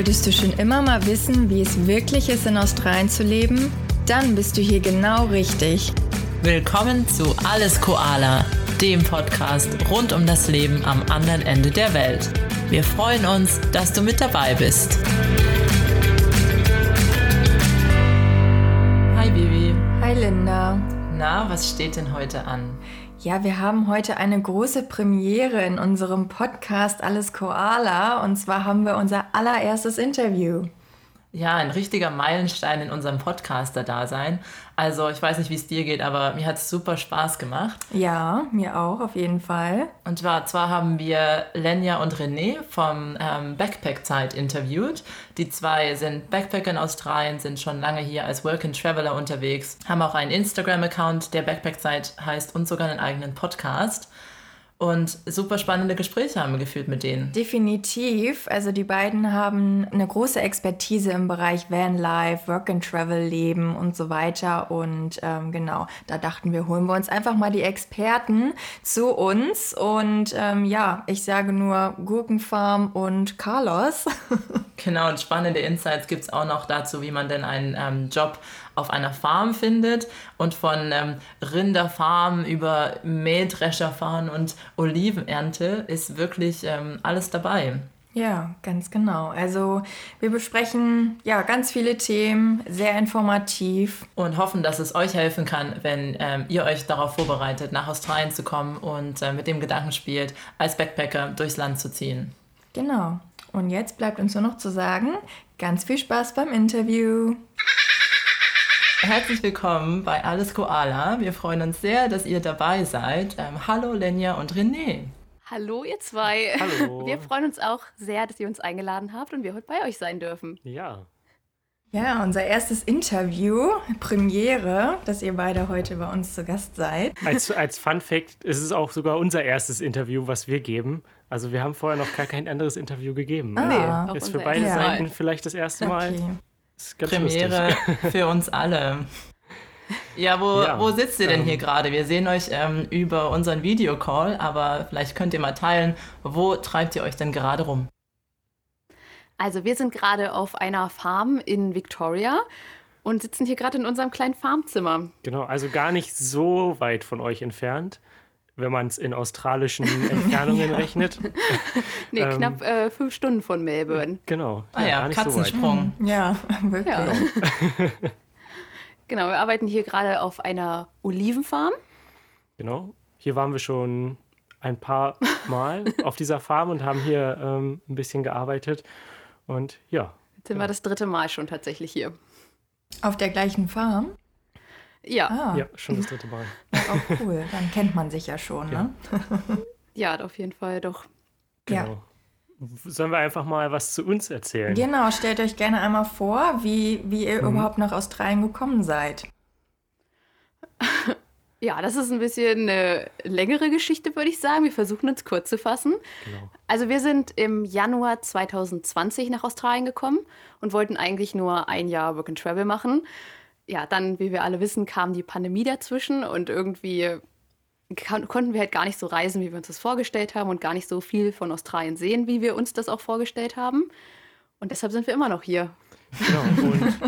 Wolltest du schon immer mal wissen, wie es wirklich ist, in Australien zu leben? Dann bist du hier genau richtig. Willkommen zu Alles Koala, dem Podcast rund um das Leben am anderen Ende der Welt. Wir freuen uns, dass du mit dabei bist. Hi Bibi. Hi Linda. Na, was steht denn heute an? Ja, wir haben heute eine große Premiere in unserem Podcast Alles Koala und zwar haben wir unser allererstes Interview. Ja, ein richtiger Meilenstein in unserem Podcaster-Dasein. Also, ich weiß nicht, wie es dir geht, aber mir hat es super Spaß gemacht. Ja, mir auch, auf jeden Fall. Und zwar, zwar haben wir Lenja und René vom ähm, Backpack-Zeit interviewt. Die zwei sind Backpacker in Australien, sind schon lange hier als Work-and-Traveler unterwegs, haben auch einen Instagram-Account, der Backpack-Zeit heißt und sogar einen eigenen Podcast und super spannende Gespräche haben wir geführt mit denen. Definitiv. Also die beiden haben eine große Expertise im Bereich Vanlife, Work and Travel Leben und so weiter. Und ähm, genau, da dachten wir, holen wir uns einfach mal die Experten zu uns. Und ähm, ja, ich sage nur Gurkenfarm und Carlos. genau, und spannende Insights gibt es auch noch dazu, wie man denn einen ähm, Job auf einer Farm findet und von ähm, Rinderfarm über Mähdrescherfahren und Olivenernte ist wirklich ähm, alles dabei. Ja, ganz genau. Also wir besprechen ja ganz viele Themen, sehr informativ. Und hoffen, dass es euch helfen kann, wenn ähm, ihr euch darauf vorbereitet, nach Australien zu kommen und äh, mit dem Gedanken spielt, als Backpacker durchs Land zu ziehen. Genau. Und jetzt bleibt uns nur noch zu sagen, ganz viel Spaß beim Interview. Herzlich willkommen bei Alles Koala. Wir freuen uns sehr, dass ihr dabei seid. Ähm, hallo Lenja und René. Hallo ihr zwei. Hallo. Wir freuen uns auch sehr, dass ihr uns eingeladen habt und wir heute bei euch sein dürfen. Ja. Ja, unser erstes Interview, Premiere, dass ihr beide heute bei uns zu Gast seid. Als, als Fun Fact ist es auch sogar unser erstes Interview, was wir geben. Also wir haben vorher noch gar kein anderes Interview gegeben. Ah, Auch Ist für beide Seiten vielleicht das erste Mal. Okay. Ist ganz Premiere lustig. für uns alle. Ja, wo, Ja, wo sitzt ihr denn ähm, hier gerade? Wir sehen euch ähm, über unseren Videocall, aber vielleicht könnt ihr mal teilen, wo treibt ihr euch denn gerade rum? Also wir sind gerade auf einer Farm in Victoria und sitzen hier gerade in unserem kleinen Farmzimmer. Genau, also gar nicht so weit von euch entfernt, wenn man es in australischen Entfernungen rechnet. Nee, Ähm. knapp äh, fünf Stunden von Melbourne. Genau. Ah ja, gar nicht so weit. Katzensprung. Ja, wirklich. Ja. genau, wir arbeiten hier gerade auf einer Olivenfarm. Genau. Hier waren wir schon ein paar Mal auf dieser Farm und haben hier ähm, ein bisschen gearbeitet. Und ja, Jetzt sind wir das dritte Mal schon tatsächlich hier. Auf der gleichen Farm? Ja, Ah, ja, schon das dritte Mal. auch cool. Dann kennt man sich ja schon, ne? ja, auf jeden Fall doch. Ja. Genau. Sollen wir einfach mal was zu uns erzählen? Genau, stellt euch gerne einmal vor, wie, wie ihr Mhm. überhaupt nach Australien gekommen seid. Ja, das ist ein bisschen eine längere Geschichte, würde ich sagen. Wir versuchen uns kurz zu fassen. Genau. Also wir sind im Januar 2020 nach Australien gekommen und wollten eigentlich nur ein Jahr Work and Travel machen. Ja, dann, wie wir alle wissen, kam die Pandemie dazwischen und irgendwie konnten wir halt gar nicht so reisen, wie wir uns das vorgestellt haben und gar nicht so viel von Australien sehen, wie wir uns das auch vorgestellt haben. Und deshalb sind wir immer noch hier. Genau. Und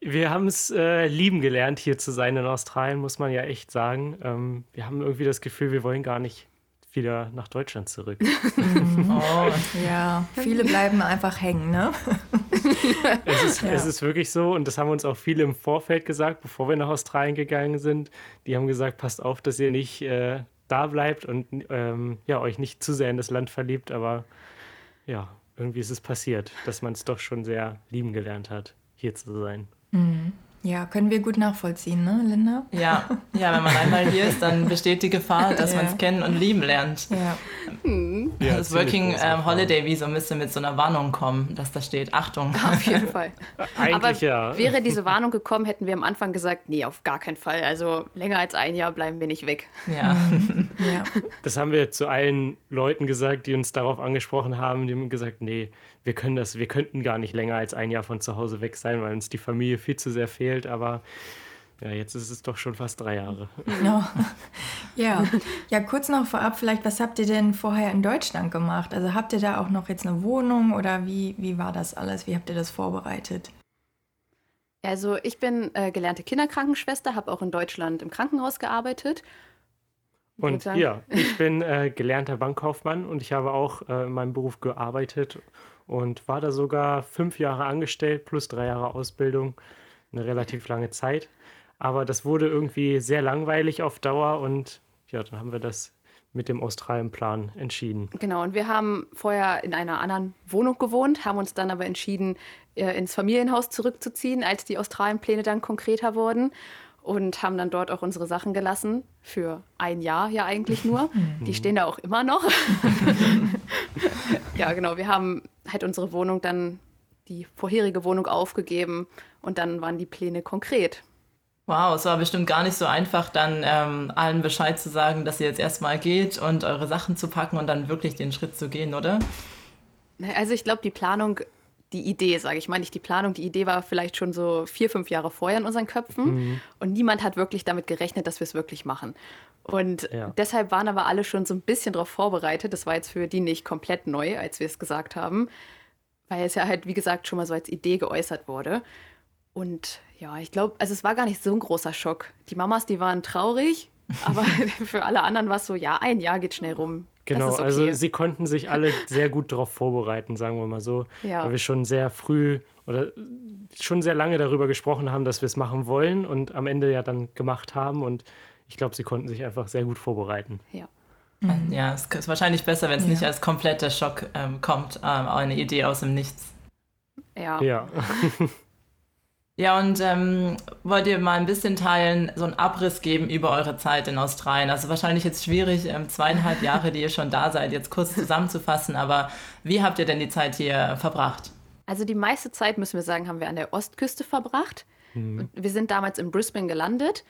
wir haben es äh, lieben gelernt, hier zu sein in Australien, muss man ja echt sagen. Ähm, wir haben irgendwie das Gefühl, wir wollen gar nicht wieder nach Deutschland zurück. Oh, Ja, viele bleiben einfach hängen, ne? Es ist, Ja. es ist wirklich so und das haben uns auch viele im Vorfeld gesagt, bevor wir nach Australien gegangen sind. Die haben gesagt, passt auf, dass ihr nicht äh, da bleibt und ähm, ja, euch nicht zu sehr in das Land verliebt. Aber ja, irgendwie ist es passiert, dass man es doch schon sehr lieben gelernt hat, hier zu sein. Ja, können wir gut nachvollziehen, ne, Linda? ja. ja, wenn man einmal hier ist, dann besteht die Gefahr, dass Ja. man es kennen und lieben lernt. Ja. Ja, das Working ähm. Holiday Visum müsste mit so einer Warnung kommen, dass da steht, Achtung. Auf jeden Fall. Eigentlich Aber ja. wäre diese Warnung gekommen, hätten wir am Anfang gesagt, nee, auf gar keinen Fall. Also länger als ein Jahr bleiben wir nicht weg. Ja. Ja. Das haben wir zu allen Leuten gesagt, die uns darauf angesprochen haben. Die haben gesagt, nee, wir können das, wir könnten gar nicht länger als ein Jahr von zu Hause weg sein, weil uns die Familie viel zu sehr fehlt. Aber ja, jetzt ist es doch schon fast drei Jahre. Genau. Ja. ja, kurz noch vorab, vielleicht, was habt ihr denn vorher in Deutschland gemacht? Also habt ihr da auch noch jetzt eine Wohnung oder wie, wie war das alles? Wie habt ihr das vorbereitet? Also ich bin äh, gelernte Kinderkrankenschwester, habe auch in Deutschland im Krankenhaus gearbeitet. Und ja, ich bin äh, gelernter Bankkaufmann und ich habe auch äh, in meinem Beruf gearbeitet und war da sogar fünf Jahre angestellt plus drei Jahre Ausbildung, eine relativ lange Zeit. Aber das wurde irgendwie sehr langweilig auf Dauer und ja, dann haben wir das mit dem Australien-Plan entschieden. Genau, und wir haben vorher in einer anderen Wohnung gewohnt, haben uns dann aber entschieden, äh, ins Familienhaus zurückzuziehen, als die Australien-Pläne dann konkreter wurden und haben dann dort auch unsere Sachen gelassen, für ein Jahr ja eigentlich nur. Die stehen da auch immer noch. ja, genau, wir haben halt unsere Wohnung dann, die vorherige Wohnung aufgegeben und dann waren die Pläne konkret. Wow, es war bestimmt gar nicht so einfach, dann ähm, allen Bescheid zu sagen, dass ihr jetzt erstmal geht und eure Sachen zu packen und dann wirklich den Schritt zu gehen, oder? Also ich glaube, die Planung, die Idee, sage ich mal, nicht die Planung, die Idee war vielleicht schon so vier, fünf Jahre vorher in unseren Köpfen mhm. und niemand hat wirklich damit gerechnet, dass wir es wirklich machen. Und ja. deshalb waren aber alle schon so ein bisschen darauf vorbereitet. Das war jetzt für die nicht komplett neu, als wir es gesagt haben, weil es ja halt, wie gesagt, schon mal so als Idee geäußert wurde. Und ja, ich glaube, also es war gar nicht so ein großer Schock. Die Mamas, die waren traurig, aber für alle anderen war es so, ja, ein Jahr geht schnell rum. Genau, okay. also sie konnten sich alle sehr gut darauf vorbereiten, sagen wir mal so. Ja. Weil wir schon sehr früh oder schon sehr lange darüber gesprochen haben, dass wir es machen wollen und am Ende ja dann gemacht haben. Und ich glaube, sie konnten sich einfach sehr gut vorbereiten. Ja. Mhm. Ja, es ist wahrscheinlich besser, wenn es ja. nicht als kompletter Schock ähm, kommt, ähm, eine Idee aus dem Nichts. Ja. Ja. Ja, und ähm, wollt ihr mal ein bisschen teilen, so einen Abriss geben über eure Zeit in Australien? Also wahrscheinlich jetzt schwierig, ähm, zweieinhalb Jahre, die ihr schon da seid, jetzt kurz zusammenzufassen, aber wie habt ihr denn die Zeit hier verbracht? Also die meiste Zeit, müssen wir sagen, haben wir an der Ostküste verbracht. Mhm. Wir sind damals in Brisbane gelandet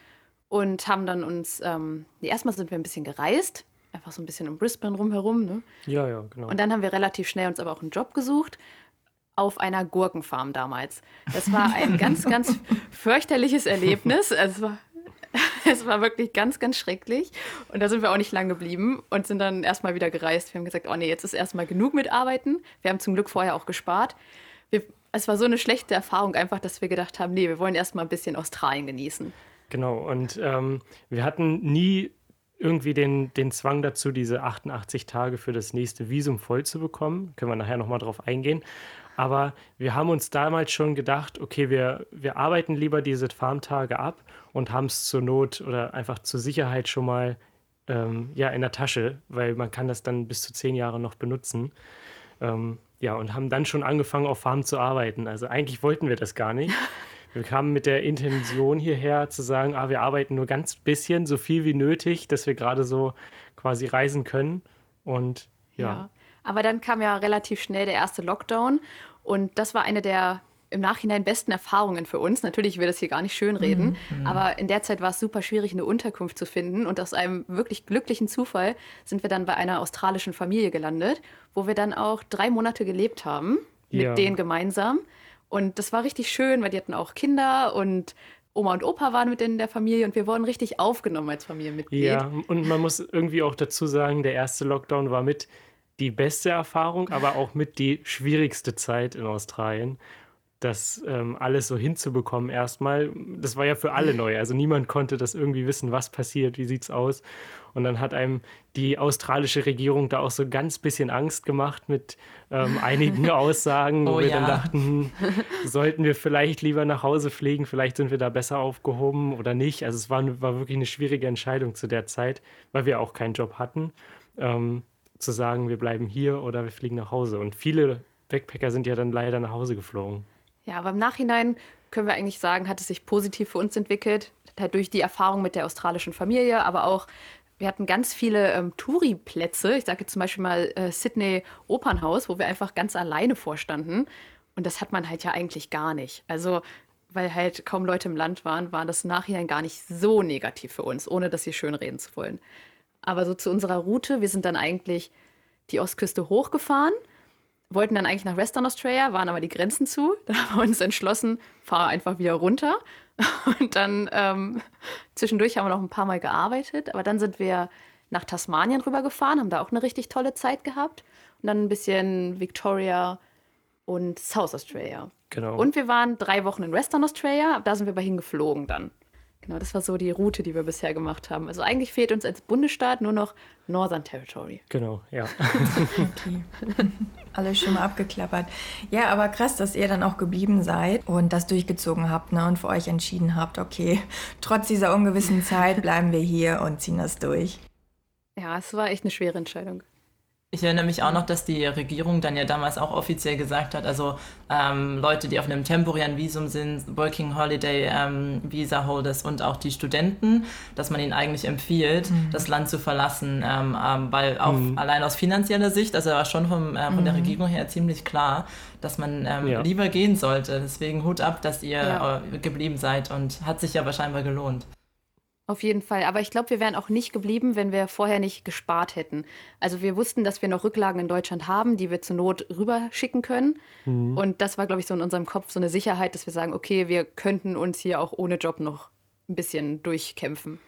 und haben dann uns, ähm, erstmal sind wir ein bisschen gereist, einfach so ein bisschen in Brisbane rumherum. Ne? Ja, ja, genau. Und dann haben wir relativ schnell uns aber auch einen Job gesucht auf einer Gurkenfarm damals. Das war ein ganz, ganz fürchterliches Erlebnis. Es war, es war wirklich ganz, ganz schrecklich. Und da sind wir auch nicht lang geblieben und sind dann erstmal wieder gereist. Wir haben gesagt, oh nee, jetzt ist erstmal genug mit Arbeiten. Wir haben zum Glück vorher auch gespart. Wir, es war so eine schlechte Erfahrung einfach, dass wir gedacht haben, nee, wir wollen erstmal ein bisschen Australien genießen. Genau, und ähm, wir hatten nie irgendwie den, den Zwang dazu, diese 88 Tage für das nächste Visum voll zu bekommen. Können wir nachher nochmal drauf eingehen. Aber wir haben uns damals schon gedacht, okay, wir, wir arbeiten lieber diese Farmtage ab und haben es zur Not oder einfach zur Sicherheit schon mal ähm, ja, in der Tasche, weil man kann das dann bis zu zehn Jahre noch benutzen. Ähm, ja, und haben dann schon angefangen, auf Farm zu arbeiten. Also eigentlich wollten wir das gar nicht. Wir kamen mit der Intention hierher zu sagen, ah, wir arbeiten nur ganz bisschen, so viel wie nötig, dass wir gerade so quasi reisen können. Und ja. ja. Aber dann kam ja relativ schnell der erste Lockdown und das war eine der im Nachhinein besten Erfahrungen für uns. Natürlich will das hier gar nicht schönreden, mhm. aber in der Zeit war es super schwierig, eine Unterkunft zu finden. Und aus einem wirklich glücklichen Zufall sind wir dann bei einer australischen Familie gelandet, wo wir dann auch drei Monate gelebt haben, mit ja. denen gemeinsam. Und das war richtig schön, weil die hatten auch Kinder und Oma und Opa waren mit in der Familie und wir wurden richtig aufgenommen als Familienmitglied. Ja, und man muss irgendwie auch dazu sagen, der erste Lockdown war mit die beste Erfahrung, aber auch mit die schwierigste Zeit in Australien. Das ähm, alles so hinzubekommen erstmal, das war ja für alle neu. Also niemand konnte das irgendwie wissen, was passiert, wie sieht's aus. Und dann hat einem die australische Regierung da auch so ganz bisschen Angst gemacht mit ähm, einigen Aussagen, oh, wo wir ja. dann dachten, sollten wir vielleicht lieber nach Hause fliegen, vielleicht sind wir da besser aufgehoben oder nicht. Also es war, war wirklich eine schwierige Entscheidung zu der Zeit, weil wir auch keinen Job hatten. Ähm, zu sagen, wir bleiben hier oder wir fliegen nach Hause. Und viele Backpacker sind ja dann leider nach Hause geflogen. Ja, aber im Nachhinein können wir eigentlich sagen, hat es sich positiv für uns entwickelt. Halt durch die Erfahrung mit der australischen Familie, aber auch wir hatten ganz viele ähm, Touri-Plätze. Ich sage zum Beispiel mal äh, Sydney Opernhaus, wo wir einfach ganz alleine vorstanden. Und das hat man halt ja eigentlich gar nicht. Also, weil halt kaum Leute im Land waren, war das Nachhinein gar nicht so negativ für uns, ohne das hier schön reden zu wollen. Aber so zu unserer Route, wir sind dann eigentlich die Ostküste hochgefahren, wollten dann eigentlich nach Western Australia, waren aber die Grenzen zu. Dann haben wir uns entschlossen, fahr einfach wieder runter. Und dann ähm, zwischendurch haben wir noch ein paar Mal gearbeitet, aber dann sind wir nach Tasmanien rübergefahren, haben da auch eine richtig tolle Zeit gehabt. Und dann ein bisschen Victoria und South Australia. Genau. Und wir waren drei Wochen in Western Australia, da sind wir aber hingeflogen dann. Genau, das war so die Route, die wir bisher gemacht haben. Also eigentlich fehlt uns als Bundesstaat nur noch Northern Territory. Genau, ja. Okay. Alles schon mal abgeklappert. Ja, aber krass, dass ihr dann auch geblieben seid und das durchgezogen habt ne, und für euch entschieden habt, okay, trotz dieser ungewissen Zeit bleiben wir hier und ziehen das durch. Ja, es war echt eine schwere Entscheidung. Ich erinnere mich auch noch, dass die Regierung dann ja damals auch offiziell gesagt hat, also ähm, Leute, die auf einem temporären Visum sind, Working Holiday ähm, Visa Holders und auch die Studenten, dass man ihnen eigentlich empfiehlt, mhm. das Land zu verlassen, ähm, ähm weil auch mhm. allein aus finanzieller Sicht, also war schon vom, äh, von mhm. der Regierung her ziemlich klar, dass man ähm, ja. lieber gehen sollte. Deswegen Hut ab, dass ihr ja. äh, geblieben seid und hat sich ja wahrscheinlich gelohnt. Auf jeden Fall. Aber ich glaube, wir wären auch nicht geblieben, wenn wir vorher nicht gespart hätten. Also wir wussten, dass wir noch Rücklagen in Deutschland haben, die wir zur Not rüberschicken können. Mhm. Und das war, glaube ich, so in unserem Kopf so eine Sicherheit, dass wir sagen, okay, wir könnten uns hier auch ohne Job noch ein bisschen durchkämpfen.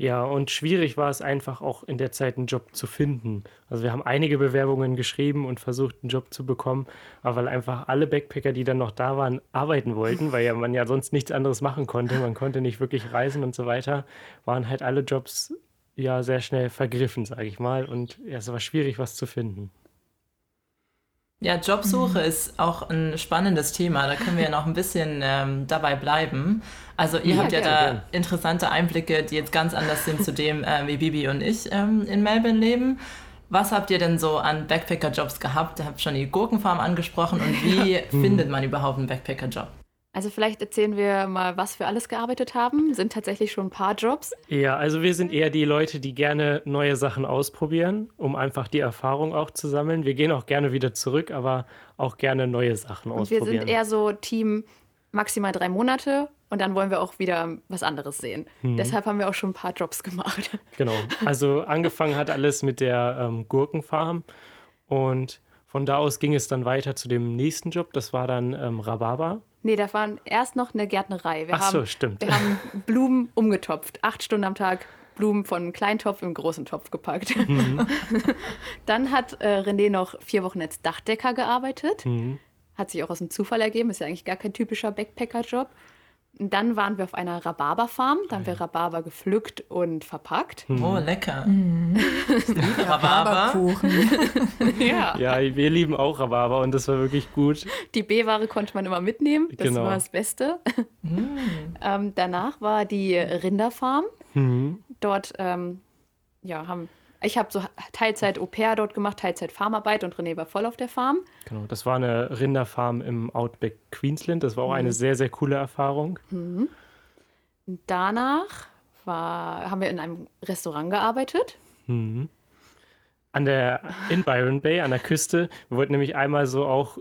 Ja, und schwierig war es einfach auch in der Zeit einen Job zu finden. Also wir haben einige Bewerbungen geschrieben und versucht, einen Job zu bekommen, aber weil einfach alle Backpacker, die dann noch da waren, arbeiten wollten, weil ja man ja sonst nichts anderes machen konnte, man konnte nicht wirklich reisen und so weiter, waren halt alle Jobs ja sehr schnell vergriffen, sage ich mal. Und ja, es war schwierig, was zu finden. Ja, Jobsuche mhm. ist auch ein spannendes Thema. Da können wir ja noch ein bisschen ähm, dabei bleiben. Also ihr ja, habt ja da gern. interessante Einblicke, die jetzt ganz anders sind zu dem, äh, wie Bibi und ich ähm, in Melbourne leben. Was habt ihr denn so an Backpacker-Jobs gehabt? Ihr habt schon die Gurkenfarm angesprochen. Und wie findet man überhaupt einen Backpacker-Job? Also vielleicht erzählen wir mal, was wir alles gearbeitet haben. Sind tatsächlich schon ein paar Jobs. Ja, also wir sind eher die Leute, die gerne neue Sachen ausprobieren, um einfach die Erfahrung auch zu sammeln. Wir gehen auch gerne wieder zurück, aber auch gerne neue Sachen und ausprobieren. Wir sind eher so Team maximal drei Monate und dann wollen wir auch wieder was anderes sehen. Mhm. Deshalb haben wir auch schon ein paar Jobs gemacht. Genau. Also angefangen hat alles mit der ähm, Gurkenfarm und von da aus ging es dann weiter zu dem nächsten Job. Das war dann ähm, Rhabarber. Nee, da war erst noch eine Gärtnerei. Wir Ach haben, so, stimmt. Wir haben Blumen umgetopft. Acht Stunden am Tag Blumen von einem kleinen Topf im großen Topf gepackt. Mhm. Dann hat äh, René noch vier Wochen als Dachdecker gearbeitet. Mhm. Hat sich auch aus dem Zufall ergeben. Ist ja eigentlich gar kein typischer Backpacker-Job. Dann waren wir auf einer Rhabarberfarm. Da haben wir Rhabarber gepflückt und verpackt. Mhm. Oh, lecker. Mhm. Rhabarberkuchen. ja. ja, wir lieben auch Rhabarber und das war wirklich gut. Die B-Ware konnte man immer mitnehmen. Das genau. war das Beste. Mhm. ähm, danach war die Rinderfarm. Mhm. Dort ähm, ja, haben ich habe so Teilzeit Au pair dort gemacht, Teilzeit Farmarbeit und René war voll auf der Farm. Genau, das war eine Rinderfarm im Outback Queensland. Das war auch mhm. eine sehr, sehr coole Erfahrung. Mhm. Danach war, haben wir in einem Restaurant gearbeitet. Mhm. An der, in Byron Bay, an der Küste. Wir wollten nämlich einmal so auch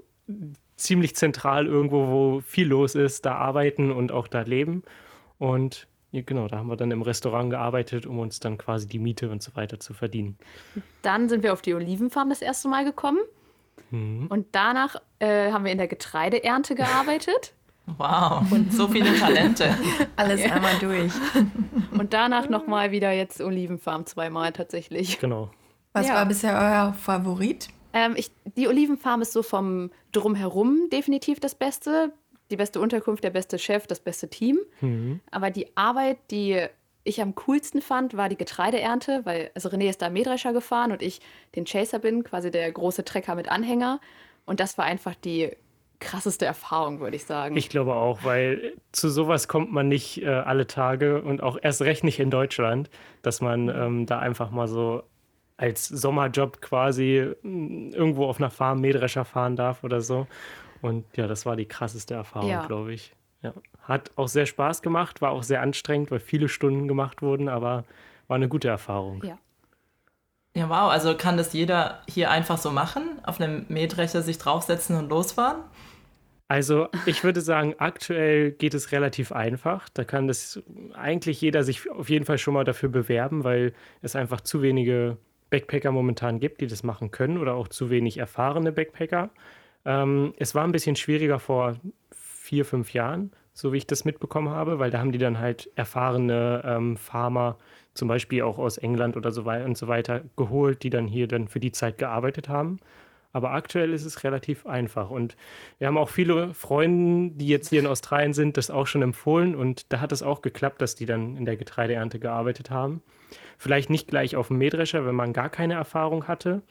ziemlich zentral irgendwo, wo viel los ist, da arbeiten und auch da leben. Und ja, genau, da haben wir dann im Restaurant gearbeitet, um uns dann quasi die Miete und so weiter zu verdienen. Dann sind wir auf die Olivenfarm das erste Mal gekommen. Mhm. Und danach äh, haben wir in der Getreideernte gearbeitet. Wow, und so viele Talente. Alles ja. einmal durch. Und danach nochmal wieder jetzt Olivenfarm zweimal tatsächlich. Genau. Was ja. war bisher euer Favorit? Ähm, ich, die Olivenfarm ist so vom Drumherum definitiv das Beste die beste Unterkunft, der beste Chef, das beste Team. Mhm. Aber die Arbeit, die ich am coolsten fand, war die Getreideernte, weil also René ist da Mähdrescher gefahren und ich den Chaser bin, quasi der große Trecker mit Anhänger. Und das war einfach die krasseste Erfahrung, würde ich sagen. Ich glaube auch, weil zu sowas kommt man nicht äh, alle Tage und auch erst recht nicht in Deutschland, dass man ähm, da einfach mal so als Sommerjob quasi irgendwo auf einer Farm Mähdrescher fahren darf oder so. Und ja, das war die krasseste Erfahrung, ja. glaube ich. Ja. Hat auch sehr Spaß gemacht, war auch sehr anstrengend, weil viele Stunden gemacht wurden, aber war eine gute Erfahrung. Ja. Ja, wow. Also kann das jeder hier einfach so machen? Auf einem Mähdrescher sich draufsetzen und losfahren? Also ich würde sagen, aktuell geht es relativ einfach. Da kann das eigentlich jeder sich auf jeden Fall schon mal dafür bewerben, weil es einfach zu wenige Backpacker momentan gibt, die das machen können oder auch zu wenig erfahrene Backpacker. Ähm, es war ein bisschen schwieriger vor vier, fünf Jahren. so wie ich das mitbekommen habe, weil da haben die dann halt erfahrene ähm, Farmer, zum Beispiel auch aus England oder so weiter und so weiter, geholt, die dann hier dann für die Zeit gearbeitet haben. Aber aktuell ist es relativ einfach. Und wir haben auch viele Freunde, die jetzt hier in Australien sind, das auch schon empfohlen. Und da hat es auch geklappt, dass die dann in der Getreideernte gearbeitet haben. Vielleicht nicht gleich auf dem Mähdrescher, wenn man gar keine Erfahrung hatte.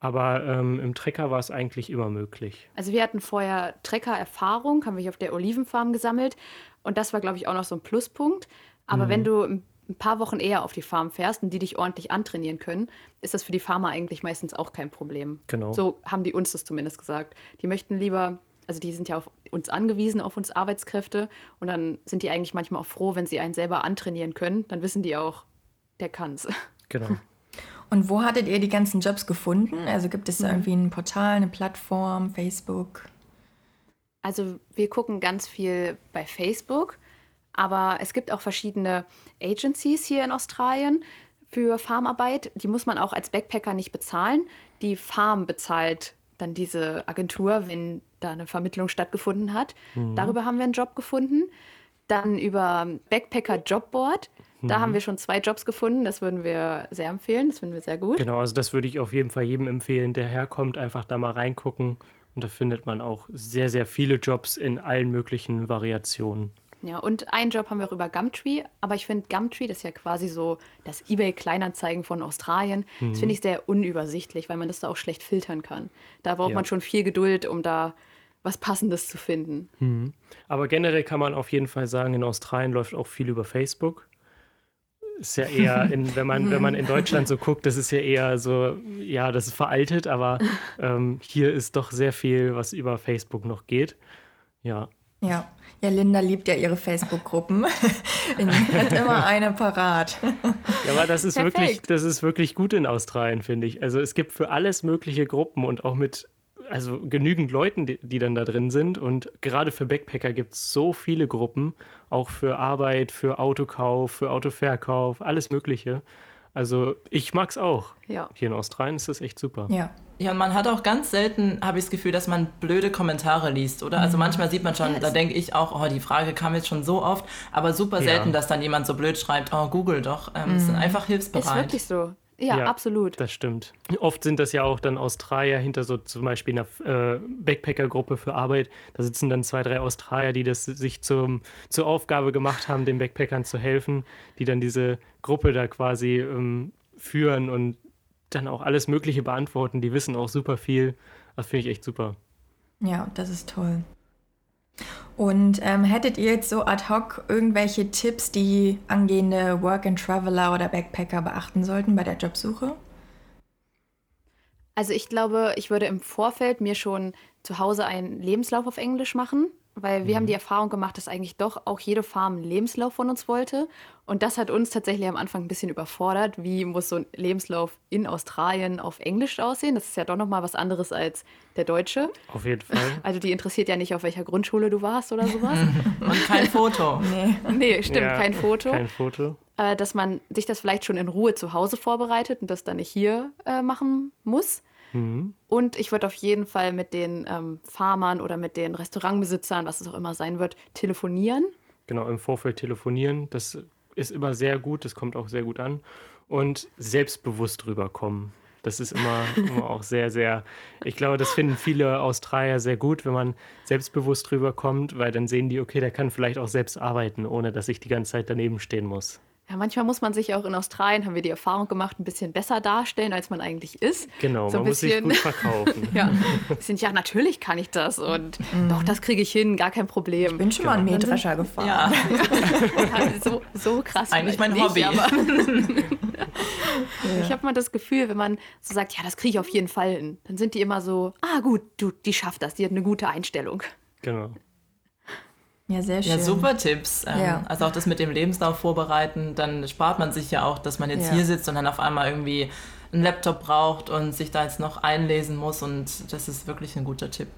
Aber ähm, im Trecker war es eigentlich immer möglich. Also wir hatten vorher Trecker-Erfahrung, haben wir hier auf der Olivenfarm gesammelt. Und das war, glaube ich, auch noch so ein Pluspunkt. Aber mhm. wenn du ein paar Wochen eher auf die Farm fährst und die dich ordentlich antrainieren können, ist das für die Farmer eigentlich meistens auch kein Problem. Genau. So haben die uns das zumindest gesagt. Die möchten lieber, also die sind ja auf uns angewiesen, auf uns Arbeitskräfte. Und dann sind die eigentlich manchmal auch froh, wenn sie einen selber antrainieren können. Dann wissen die auch, der kann's. Genau. Und wo hattet ihr die ganzen Jobs gefunden? Also gibt es da irgendwie ein Portal, eine Plattform, Facebook? Also wir gucken ganz viel bei Facebook, aber es gibt auch verschiedene Agencies hier in Australien für Farmarbeit. Die muss man auch als Backpacker nicht bezahlen. Die Farm bezahlt dann diese Agentur, wenn da eine Vermittlung stattgefunden hat. Mhm. Darüber haben wir einen Job gefunden. Dann über Backpacker Jobboard da mhm. haben wir schon zwei Jobs gefunden. Das würden wir sehr empfehlen. Das finden wir sehr gut. Genau, also das würde ich auf jeden Fall jedem empfehlen, der herkommt, einfach da mal reingucken. Und da findet man auch sehr, sehr viele Jobs in allen möglichen Variationen. Ja, und einen Job haben wir auch über Gumtree, aber ich finde Gumtree, das ist ja quasi so das eBay-Kleinanzeigen von Australien, mhm. das finde ich sehr unübersichtlich, weil man das da auch schlecht filtern kann. Da braucht ja. man schon viel Geduld, um da was Passendes zu finden. Mhm. Aber generell kann man auf jeden Fall sagen, in Australien läuft auch viel über Facebook ist ja eher, in, wenn, man, wenn man in Deutschland so guckt, das ist ja eher so, ja, das ist veraltet, aber ähm, hier ist doch sehr viel, was über Facebook noch geht. Ja. Ja. Ja, Linda liebt ja ihre Facebook-Gruppen. hat immer eine parat. Ja, aber das ist wirklich, das ist wirklich gut in Australien, finde ich. Also es gibt für alles mögliche Gruppen und auch mit also genügend Leuten, die, die, dann da drin sind. Und gerade für Backpacker gibt es so viele Gruppen, auch für Arbeit, für Autokauf, für Autoverkauf, alles Mögliche. Also ich mag es auch. Ja. Hier in Australien ist das echt super. Ja. Ja, und man hat auch ganz selten, habe ich das Gefühl, dass man blöde Kommentare liest, oder? Also mhm. manchmal sieht man schon, yes. da denke ich auch, oh, die Frage kam jetzt schon so oft, aber super selten, ja. dass dann jemand so blöd schreibt, oh, Google doch. Ähm, mhm. sind einfach hilfsbereit. Ist wirklich so. Ja, ja, absolut. Das stimmt. Oft sind das ja auch dann Australier hinter so zum Beispiel einer äh, Backpacker-Gruppe für Arbeit. Da sitzen dann zwei, drei Australier, die das sich zum, zur Aufgabe gemacht haben, den Backpackern zu helfen, die dann diese Gruppe da quasi ähm, führen und dann auch alles Mögliche beantworten. Die wissen auch super viel. Das finde ich echt super. Ja, das ist toll. Und ähm, hättet ihr jetzt so ad hoc irgendwelche Tipps, die angehende Work-and-Traveler oder Backpacker beachten sollten bei der Jobsuche? Also ich glaube, ich würde im Vorfeld mir schon zu Hause einen Lebenslauf auf Englisch machen weil wir mhm. haben die Erfahrung gemacht, dass eigentlich doch auch jede Farm einen Lebenslauf von uns wollte. Und das hat uns tatsächlich am Anfang ein bisschen überfordert. Wie muss so ein Lebenslauf in Australien auf Englisch aussehen? Das ist ja doch nochmal was anderes als der deutsche. Auf jeden Fall. Also die interessiert ja nicht, auf welcher Grundschule du warst oder sowas. Und kein Foto. Nee, nee stimmt, ja, kein Foto. Kein Foto. Äh, dass man sich das vielleicht schon in Ruhe zu Hause vorbereitet und das dann nicht hier äh, machen muss. Mhm. Und ich würde auf jeden Fall mit den ähm, Farmern oder mit den Restaurantbesitzern, was es auch immer sein wird, telefonieren. Genau, im Vorfeld telefonieren. Das ist immer sehr gut, das kommt auch sehr gut an. Und selbstbewusst rüberkommen. Das ist immer, immer auch sehr, sehr, ich glaube, das finden viele Australier sehr gut, wenn man selbstbewusst rüberkommt, weil dann sehen die, okay, der kann vielleicht auch selbst arbeiten, ohne dass ich die ganze Zeit daneben stehen muss. Ja, manchmal muss man sich auch in Australien, haben wir die Erfahrung gemacht, ein bisschen besser darstellen, als man eigentlich ist. Genau, so man bisschen, muss sich gut verkaufen. ja, sind ja, natürlich kann ich das und mhm. doch, das kriege ich hin, gar kein Problem. Ich bin schon genau. mal einen Mähdrescher gefahren. Ja. ja. so, so krass. Eigentlich mein nicht, Hobby. Aber ich habe mal das Gefühl, wenn man so sagt, ja, das kriege ich auf jeden Fall hin, dann sind die immer so, ah gut, du, die schafft das, die hat eine gute Einstellung. Genau. Ja, sehr schön. Ja, super Tipps. Ähm, ja. Also auch das mit dem Lebenslauf vorbereiten, dann spart man sich ja auch, dass man jetzt ja. hier sitzt und dann auf einmal irgendwie einen Laptop braucht und sich da jetzt noch einlesen muss und das ist wirklich ein guter Tipp.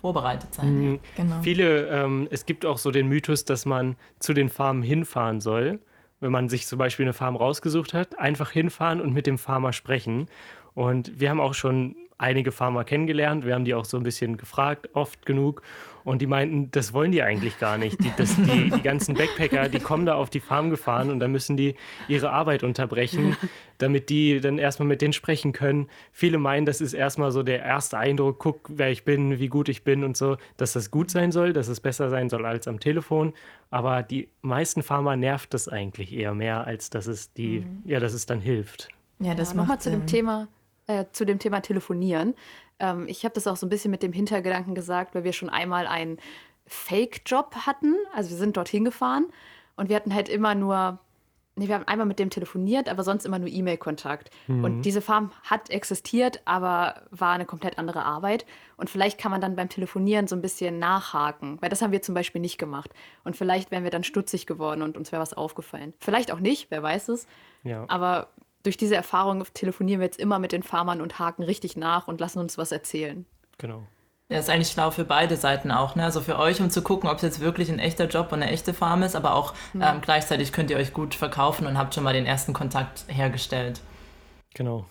Vorbereitet sein. Mhm. Genau. Viele, ähm, es gibt auch so den Mythos, dass man zu den Farmen hinfahren soll. Wenn man sich zum Beispiel eine Farm rausgesucht hat, einfach hinfahren und mit dem Farmer sprechen. Und wir haben auch schon einige Farmer kennengelernt. Wir haben die auch so ein bisschen gefragt, oft genug. Und die meinten, das wollen die eigentlich gar nicht. Die, das, die, die ganzen Backpacker, die kommen da auf die Farm gefahren und dann müssen die ihre Arbeit unterbrechen, damit die dann erstmal mit denen sprechen können. Viele meinen, das ist erstmal so der erste Eindruck, guck, wer ich bin, wie gut ich bin und so, dass das gut sein soll, dass es besser sein soll als am Telefon. Aber die meisten Farmer nervt das eigentlich eher mehr, als dass es die, mhm. ja, dass es dann hilft. Ja, das ja, nochmal zu dem Thema, äh, zu dem Thema Telefonieren. Ähm, ich habe das auch so ein bisschen mit dem Hintergedanken gesagt, weil wir schon einmal einen Fake-Job hatten. Also wir sind dorthin gefahren und wir hatten halt immer nur, nee, wir haben einmal mit dem telefoniert, aber sonst immer nur E-Mail-Kontakt. Mhm. Und diese Farm hat existiert, aber war eine komplett andere Arbeit. Und vielleicht kann man dann beim Telefonieren so ein bisschen nachhaken, weil das haben wir zum Beispiel nicht gemacht. Und vielleicht wären wir dann stutzig geworden und uns wäre was aufgefallen. Vielleicht auch nicht, wer weiß es. Ja. Aber durch diese Erfahrung telefonieren wir jetzt immer mit den Farmern und haken richtig nach und lassen uns was erzählen. Genau. Ja, ist eigentlich schlau für beide Seiten auch. Ne? Also für euch, um zu gucken, ob es jetzt wirklich ein echter Job und eine echte Farm ist, aber auch mhm. ähm, gleichzeitig könnt ihr euch gut verkaufen und habt schon mal den ersten Kontakt hergestellt. Genau.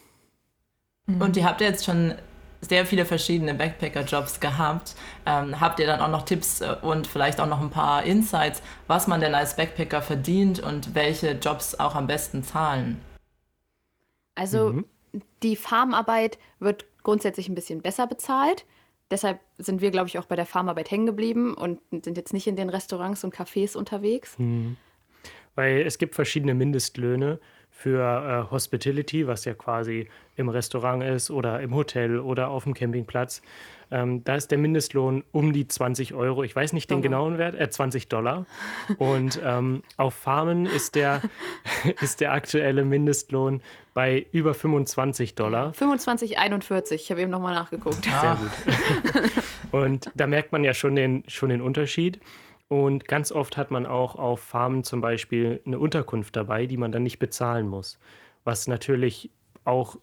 Mhm. Und ihr habt jetzt schon sehr viele verschiedene Backpacker-Jobs gehabt. Ähm, habt ihr dann auch noch Tipps äh, und vielleicht auch noch ein paar Insights, was man denn als Backpacker verdient und welche Jobs auch am besten zahlen? Also mhm. die Farmarbeit wird grundsätzlich ein bisschen besser bezahlt. Deshalb sind wir, glaube ich, auch bei der Farmarbeit hängen geblieben und sind jetzt nicht in den Restaurants und Cafés unterwegs. Mhm. Weil es gibt verschiedene Mindestlöhne für äh, Hospitality, was ja quasi im Restaurant ist oder im Hotel oder auf dem Campingplatz. Ähm, da ist der Mindestlohn um die 20 Euro. Ich weiß nicht den genauen Wert, äh, 20 Dollar. Und ähm, auf Farmen ist der, ist der aktuelle Mindestlohn bei über 25 Dollar. 25,41. Ich habe eben nochmal nachgeguckt. Sehr gut. Und da merkt man ja schon den, schon den Unterschied. Und ganz oft hat man auch auf Farmen zum Beispiel eine Unterkunft dabei, die man dann nicht bezahlen muss. Was natürlich auch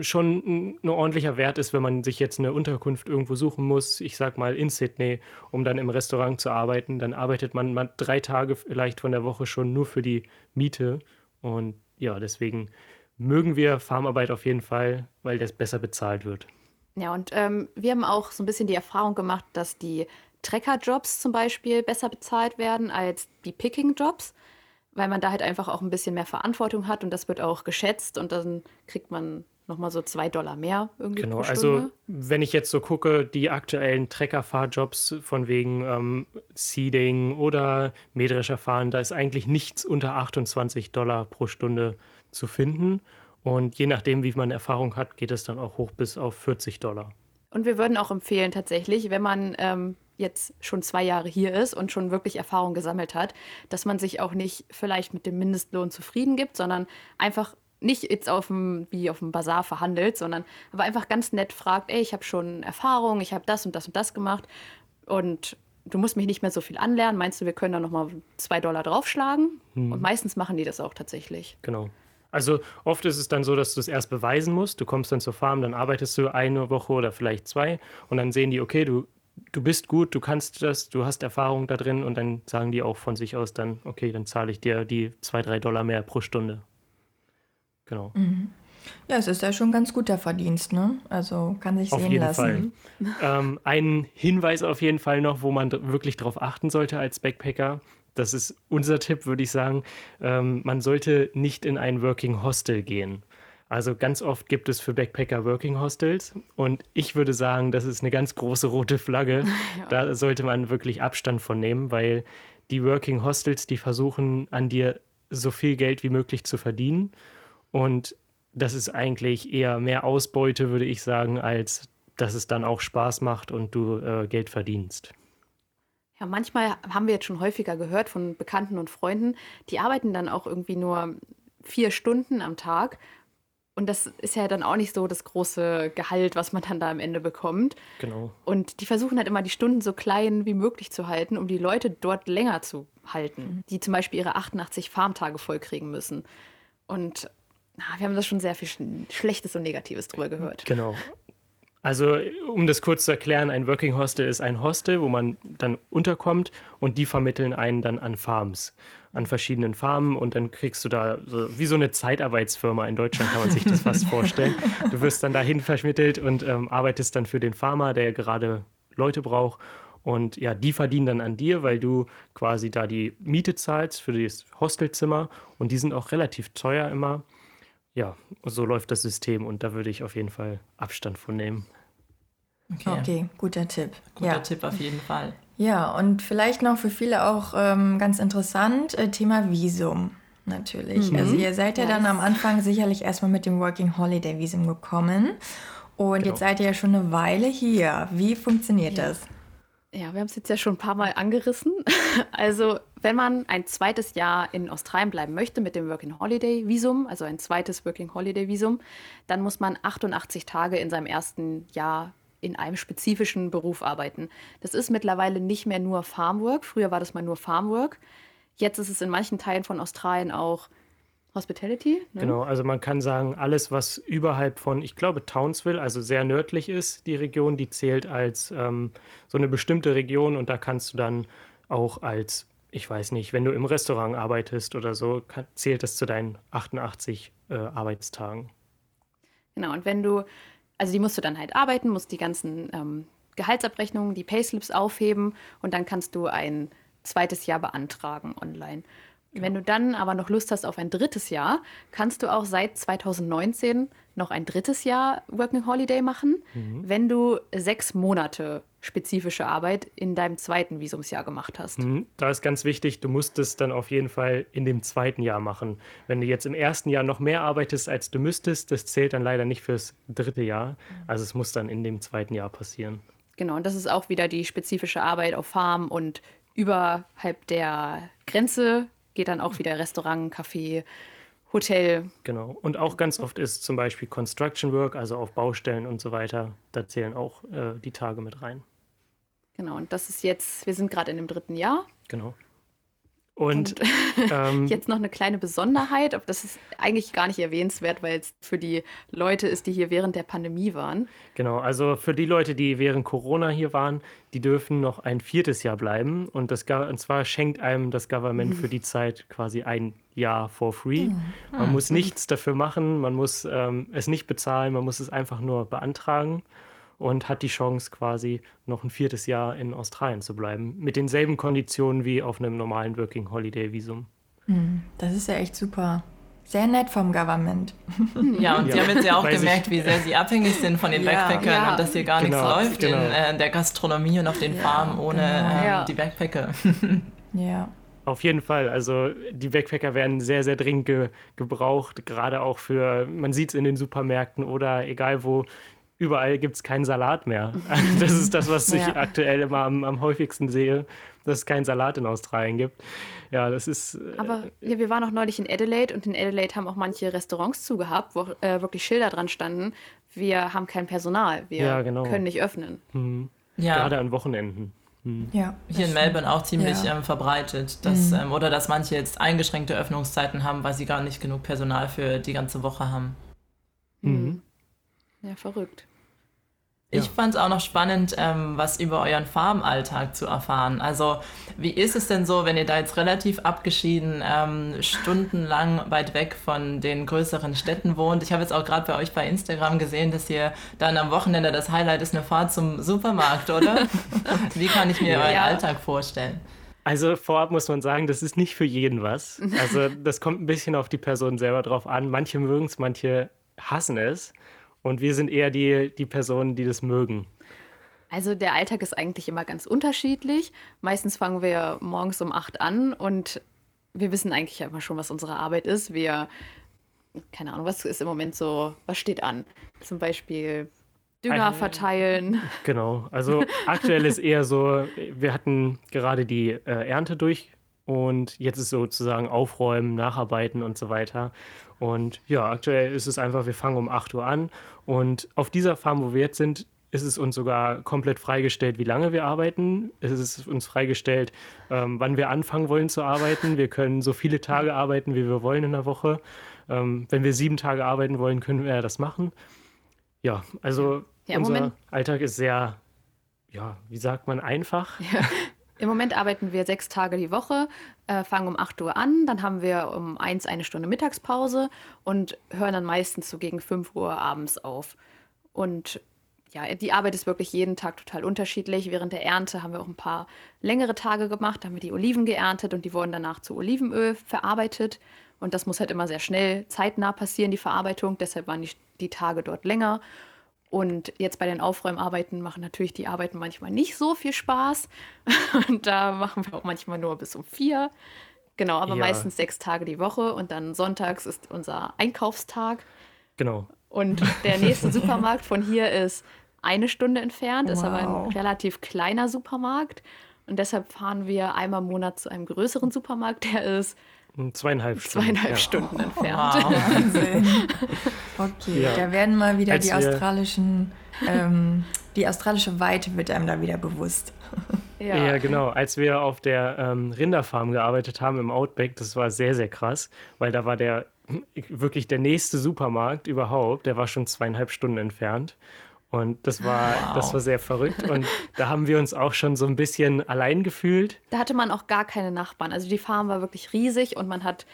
schon ein ordentlicher Wert ist, wenn man sich jetzt eine Unterkunft irgendwo suchen muss, ich sag mal in Sydney, um dann im Restaurant zu arbeiten, dann arbeitet man mal drei Tage vielleicht von der Woche schon nur für die Miete. Und ja, deswegen mögen wir Farmarbeit auf jeden Fall, weil das besser bezahlt wird. Ja, und ähm, wir haben auch so ein bisschen die Erfahrung gemacht, dass die Trecker-Jobs zum Beispiel besser bezahlt werden als die Picking-Jobs, weil man da halt einfach auch ein bisschen mehr Verantwortung hat und das wird auch geschätzt und dann kriegt man nochmal so zwei Dollar mehr irgendwie. Genau, also wenn ich jetzt so gucke, die aktuellen Treckerfahrjobs von wegen ähm, Seeding oder Mähdrescher fahren, da ist eigentlich nichts unter 28 Dollar pro Stunde zu finden. Und je nachdem, wie man Erfahrung hat, geht es dann auch hoch bis auf 40 Dollar. Und wir würden auch empfehlen, tatsächlich, wenn man ähm, jetzt schon zwei Jahre hier ist und schon wirklich Erfahrung gesammelt hat, dass man sich auch nicht vielleicht mit dem Mindestlohn zufrieden gibt, sondern einfach nicht jetzt auf dem, wie auf dem Bazar verhandelt, sondern aber einfach ganz nett fragt, ey, ich habe schon Erfahrung, ich habe das und das und das gemacht und du musst mich nicht mehr so viel anlernen. Meinst du, wir können da nochmal zwei Dollar draufschlagen? Hm. Und meistens machen die das auch tatsächlich. Genau. Also oft ist es dann so, dass du es erst beweisen musst. Du kommst dann zur Farm, dann arbeitest du eine Woche oder vielleicht zwei und dann sehen die, okay, du, du bist gut, du kannst das, du hast Erfahrung da drin und dann sagen die auch von sich aus dann, okay, dann zahle ich dir die zwei, drei Dollar mehr pro Stunde. Genau. Mhm. Ja, es ist ja schon ganz guter Verdienst, ne? Also kann sich auf sehen jeden lassen. Fall. ähm, ein Hinweis auf jeden Fall noch, wo man wirklich darauf achten sollte als Backpacker. Das ist unser Tipp, würde ich sagen. Ähm, man sollte nicht in ein Working Hostel gehen. Also ganz oft gibt es für Backpacker Working Hostels und ich würde sagen, das ist eine ganz große rote Flagge. Ja. Da sollte man wirklich Abstand von nehmen, weil die Working Hostels, die versuchen an dir so viel Geld wie möglich zu verdienen und das ist eigentlich eher mehr Ausbeute, würde ich sagen, als dass es dann auch Spaß macht und du äh, Geld verdienst. Ja, manchmal haben wir jetzt schon häufiger gehört von Bekannten und Freunden, die arbeiten dann auch irgendwie nur vier Stunden am Tag. Und das ist ja dann auch nicht so das große Gehalt, was man dann da am Ende bekommt. Genau. Und die versuchen halt immer, die Stunden so klein wie möglich zu halten, um die Leute dort länger zu halten, mhm. die zum Beispiel ihre 88 Farmtage vollkriegen müssen. Und na, wir haben da schon sehr viel Schlechtes und Negatives drüber gehört. Genau. Also, um das kurz zu erklären, ein Working Hostel ist ein Hostel, wo man dann unterkommt und die vermitteln einen dann an Farms, an verschiedenen Farmen und dann kriegst du da so, wie so eine Zeitarbeitsfirma in Deutschland kann man sich das fast vorstellen. Du wirst dann dahin vermittelt und ähm, arbeitest dann für den Farmer, der gerade Leute braucht und ja, die verdienen dann an dir, weil du quasi da die Miete zahlst für das Hostelzimmer und die sind auch relativ teuer immer ja, so läuft das System und da würde ich auf jeden Fall Abstand von nehmen. Okay, okay guter Tipp. Guter ja. Tipp auf jeden Fall. Ja, und vielleicht noch für viele auch ähm, ganz interessant, äh, Thema Visum natürlich. Mhm. Also ihr seid ja yes. dann am Anfang sicherlich erstmal mit dem Working Holiday Visum gekommen. Und genau. jetzt seid ihr ja schon eine Weile hier. Wie funktioniert ja. das? Ja, wir haben es jetzt ja schon ein paar Mal angerissen. Also, wenn man ein zweites Jahr in Australien bleiben möchte mit dem Working Holiday Visum, also ein zweites Working Holiday Visum, dann muss man 88 Tage in seinem ersten Jahr in einem spezifischen Beruf arbeiten. Das ist mittlerweile nicht mehr nur Farmwork. Früher war das mal nur Farmwork. Jetzt ist es in manchen Teilen von Australien auch Hospitality. Ne? Genau, also man kann sagen, alles, was überhalb von, ich glaube, Townsville, also sehr nördlich ist, die Region, die zählt als ähm, so eine bestimmte Region und da kannst du dann auch als, ich weiß nicht, wenn du im Restaurant arbeitest oder so, kann, zählt das zu deinen 88 äh, Arbeitstagen. Genau, und wenn du, also die musst du dann halt arbeiten, musst die ganzen ähm, Gehaltsabrechnungen, die Payslips aufheben und dann kannst du ein zweites Jahr beantragen online. Genau. Wenn du dann aber noch Lust hast auf ein drittes Jahr, kannst du auch seit 2019 noch ein drittes Jahr Working Holiday machen, mhm. wenn du sechs Monate spezifische Arbeit in deinem zweiten Visumsjahr gemacht hast. Mhm. Da ist ganz wichtig, du musst es dann auf jeden Fall in dem zweiten Jahr machen. Wenn du jetzt im ersten Jahr noch mehr arbeitest, als du müsstest, das zählt dann leider nicht fürs dritte Jahr. Also es muss dann in dem zweiten Jahr passieren. Genau, und das ist auch wieder die spezifische Arbeit auf Farm und überhalb der Grenze geht dann auch wieder Restaurant, Café, Hotel. Genau. Und auch ganz oft ist zum Beispiel Construction Work, also auf Baustellen und so weiter, da zählen auch äh, die Tage mit rein. Genau, und das ist jetzt, wir sind gerade in dem dritten Jahr. Genau. Und, und ähm, jetzt noch eine kleine Besonderheit, aber das ist eigentlich gar nicht erwähnenswert, weil es für die Leute ist, die hier während der Pandemie waren. Genau, also für die Leute, die während Corona hier waren, die dürfen noch ein viertes Jahr bleiben. Und, das, und zwar schenkt einem das Government mhm. für die Zeit quasi ein Jahr for free. Mhm. Man ah, muss nichts dafür machen, man muss ähm, es nicht bezahlen, man muss es einfach nur beantragen und hat die Chance quasi noch ein viertes Jahr in Australien zu bleiben. Mit denselben Konditionen wie auf einem normalen Working Holiday Visum. Hm, das ist ja echt super. Sehr nett vom Government. Ja, und ja. Sie haben jetzt ja auch gemerkt, wie sehr Sie abhängig sind von den Backpackern ja. und dass hier gar genau, nichts läuft genau. in äh, der Gastronomie und auf den Farmen ohne genau. äh, die Backpacker. ja. Auf jeden Fall. Also die Backpacker werden sehr, sehr dringend ge gebraucht, gerade auch für, man sieht es in den Supermärkten oder egal wo, überall gibt es keinen Salat mehr. Das ist das, was ich ja. aktuell immer am, am, häufigsten sehe, dass es keinen Salat in Australien gibt. Ja, das ist. Äh, Aber ja, wir waren auch neulich in Adelaide und in Adelaide haben auch manche Restaurants zugehabt, wo äh, wirklich Schilder dran standen. Wir haben kein Personal, wir ja, genau. können nicht öffnen. Mhm. Ja. Gerade an Wochenenden. Mhm. Ja, Hier in Melbourne auch ziemlich ähm, verbreitet, dass, mhm. ähm, oder dass manche jetzt eingeschränkte Öffnungszeiten haben, weil sie gar nicht genug Personal für die ganze Woche haben. Mhm. Ja, verrückt. Ich fand es auch noch spannend, ähm, was über euren Farmalltag zu erfahren. Also, wie ist es denn so, wenn ihr da jetzt relativ abgeschieden ähm, stundenlang weit weg von den größeren Städten wohnt? Ich habe jetzt auch gerade bei euch bei Instagram gesehen, dass ihr dann am Wochenende das Highlight ist eine Fahrt zum Supermarkt, oder? wie kann ich mir ja. euren Alltag vorstellen? Also vorab muss man sagen, das ist nicht für jeden was. Also das kommt ein bisschen auf die Person selber drauf an. Manche mögen es, manche hassen es. Und wir sind eher die, die Personen, die das mögen. Also der Alltag ist eigentlich immer ganz unterschiedlich. Meistens fangen wir morgens um acht an und wir wissen eigentlich immer schon, was unsere Arbeit ist. Wir, keine Ahnung, was ist im Moment so, was steht an? Zum Beispiel Dünger verteilen. Genau, also aktuell ist eher so, wir hatten gerade die äh, Ernte durch und jetzt ist sozusagen Aufräumen, Nacharbeiten und so weiter. Und ja, aktuell ist es einfach, wir fangen um 8 Uhr an und auf dieser Farm, wo wir jetzt sind, ist es uns sogar komplett freigestellt, wie lange wir arbeiten. Es ist uns freigestellt, ähm, wann wir anfangen wollen zu arbeiten. Wir können so viele Tage arbeiten, wie wir wollen in der Woche. Ähm, wenn wir sieben Tage arbeiten wollen, können wir das machen. Ja, also Ja, Unser Moment. Alltag ist sehr, ja, wie sagt man, einfach. Ja. Im Moment arbeiten wir sechs Tage die Woche, äh, fangen um 8 Uhr an, dann haben wir um eins eine Stunde Mittagspause und hören dann meistens so gegen 5 Uhr abends auf. Und ja, die Arbeit ist wirklich jeden Tag total unterschiedlich. Während der Ernte haben wir auch ein paar längere Tage gemacht, haben wir die Oliven geerntet und die wurden danach zu Olivenöl verarbeitet. Und das muss halt immer sehr schnell, zeitnah passieren, die Verarbeitung. Deshalb waren die, die Tage dort länger. Und jetzt bei den Aufräumarbeiten machen natürlich die Arbeiten manchmal nicht so viel Spaß. Und da machen wir auch manchmal nur bis um vier. Genau, aber ja. meistens sechs Tage die Woche. Und dann sonntags ist unser Einkaufstag. Genau. Und der nächste Supermarkt von hier ist eine Stunde entfernt, wow. ist aber ein relativ kleiner Supermarkt. Und deshalb fahren wir einmal im Monat zu einem größeren Supermarkt, der ist zweieinhalb Stunden, zweieinhalb ja. Stunden entfernt. Wow. Wahnsinn. okay, ja. da werden mal wieder Als die australischen, ähm, die australische Weite wird einem da wieder bewusst. Ja. ja, genau. Als wir auf der ähm, Rinderfarm gearbeitet haben im Outback, das war sehr, sehr krass, weil da war der wirklich der nächste Supermarkt überhaupt, der war schon zweieinhalb Stunden entfernt. Und das war, wow. das war sehr verrückt. Und da haben wir uns auch schon so ein bisschen allein gefühlt. Da hatte man auch gar keine Nachbarn. Also die Farm war wirklich riesig und man hat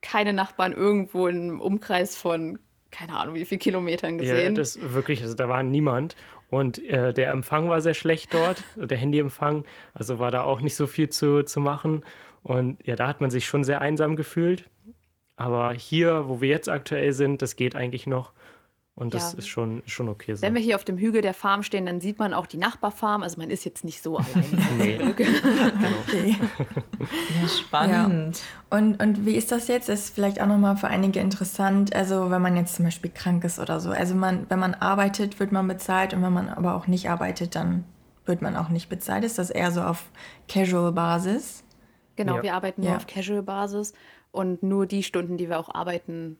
keine Nachbarn irgendwo im Umkreis von, keine Ahnung, wie viele Kilometern gesehen. Ja, das wirklich, also da war niemand. Und äh, der Empfang war sehr schlecht dort, der Handyempfang. Also war da auch nicht so viel zu, zu machen. Und ja, da hat man sich schon sehr einsam gefühlt. Aber hier, wo wir jetzt aktuell sind, das geht eigentlich noch. Und das ja. ist schon, schon okay so. Wenn wir hier auf dem Hügel der Farm stehen, dann sieht man auch die Nachbarfarm. Also man ist jetzt nicht so alleine. nee. okay. Ja, spannend. Ja. Und, und wie ist das jetzt? Ist vielleicht auch nochmal für einige interessant. Also wenn man jetzt zum Beispiel krank ist oder so. Also man, wenn man arbeitet, wird man bezahlt. Und wenn man aber auch nicht arbeitet, dann wird man auch nicht bezahlt. Ist das eher so auf Casual-Basis? Genau, ja. wir arbeiten nur auf Casual-Basis. Und nur die Stunden, die wir auch arbeiten,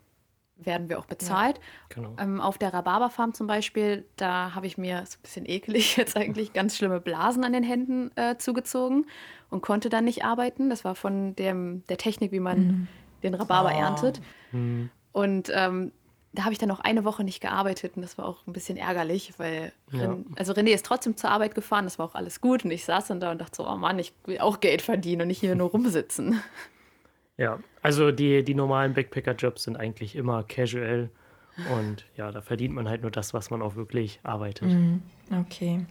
werden wir auch bezahlt. Ja, genau. ähm, auf der Rhabarberfarm zum Beispiel, da habe ich mir, ist ein bisschen eklig jetzt eigentlich, ganz schlimme Blasen an den Händen äh, zugezogen und konnte dann nicht arbeiten. Das war von dem, der Technik, wie man mhm. den Rhabarber oh. erntet. Mhm. Und ähm, da habe ich dann noch eine Woche nicht gearbeitet und das war auch ein bisschen ärgerlich, weil ja. Also René ist trotzdem zur Arbeit gefahren, das war auch alles gut und ich saß dann da und dachte so, oh Mann, ich will auch Geld verdienen und nicht hier nur rumsitzen. Ja, also die, die normalen Backpacker-Jobs sind eigentlich immer casual und ja, da verdient man halt nur das, was man auch wirklich arbeitet. Mhm, okay.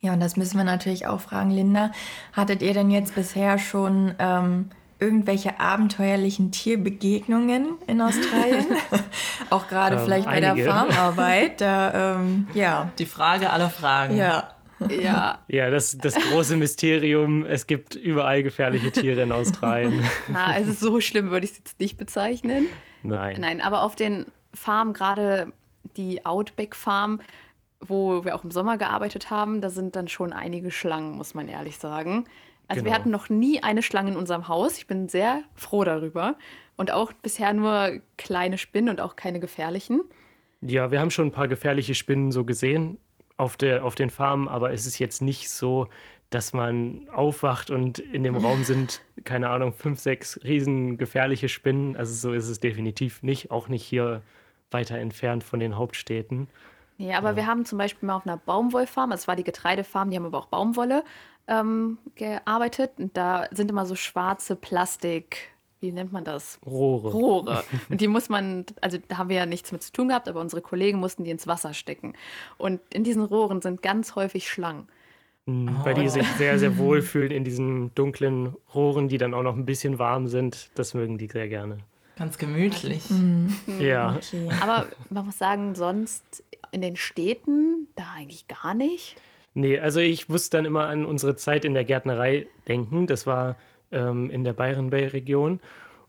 Ja, und das müssen wir natürlich auch fragen, Linda. Hattet ihr denn jetzt bisher schon ähm, irgendwelche abenteuerlichen Tierbegegnungen in Australien? auch gerade ähm, vielleicht bei einige. der Farmarbeit. Da, ähm, ja. Die Frage aller Fragen. Ja. Ja. Ja, das, das große Mysterium, es gibt überall gefährliche Tiere in Australien. Na, also so schlimm würde ich es jetzt nicht bezeichnen. Nein. Nein, aber auf den Farmen, gerade die Outback Farm, wo wir auch im Sommer gearbeitet haben, da sind dann schon einige Schlangen, muss man ehrlich sagen. Also genau. wir hatten noch nie eine Schlange in unserem Haus. Ich bin sehr froh darüber. Und auch bisher nur kleine Spinnen und auch keine gefährlichen. Ja, wir haben schon ein paar gefährliche Spinnen so gesehen auf, der, auf den Farmen, aber es ist jetzt nicht so, dass man aufwacht und in dem Raum sind, keine Ahnung, fünf, sechs riesen gefährliche Spinnen. Also so ist es definitiv nicht, auch nicht hier weiter entfernt von den Hauptstädten. Ja, aber ja. wir haben zum Beispiel mal auf einer Baumwollfarm, das war die Getreidefarm, die haben aber auch Baumwolle ähm, gearbeitet. Und da sind immer so schwarze Plastik, wie nennt man das? Rohre. Rohre. Und die muss man, also da haben wir ja nichts mit zu tun gehabt, aber unsere Kollegen mussten die ins Wasser stecken. Und in diesen Rohren sind ganz häufig Schlangen. Mhm, weil die sich sehr, sehr wohl fühlen in diesen dunklen Rohren, die dann auch noch ein bisschen warm sind. Das mögen die sehr gerne. Ganz gemütlich. Mhm. Ja. Okay. Aber man muss sagen, sonst in den Städten da eigentlich gar nicht. Nee, also ich muss dann immer an unsere Zeit in der Gärtnerei denken. Das war ähm, in der Byron Bay Region.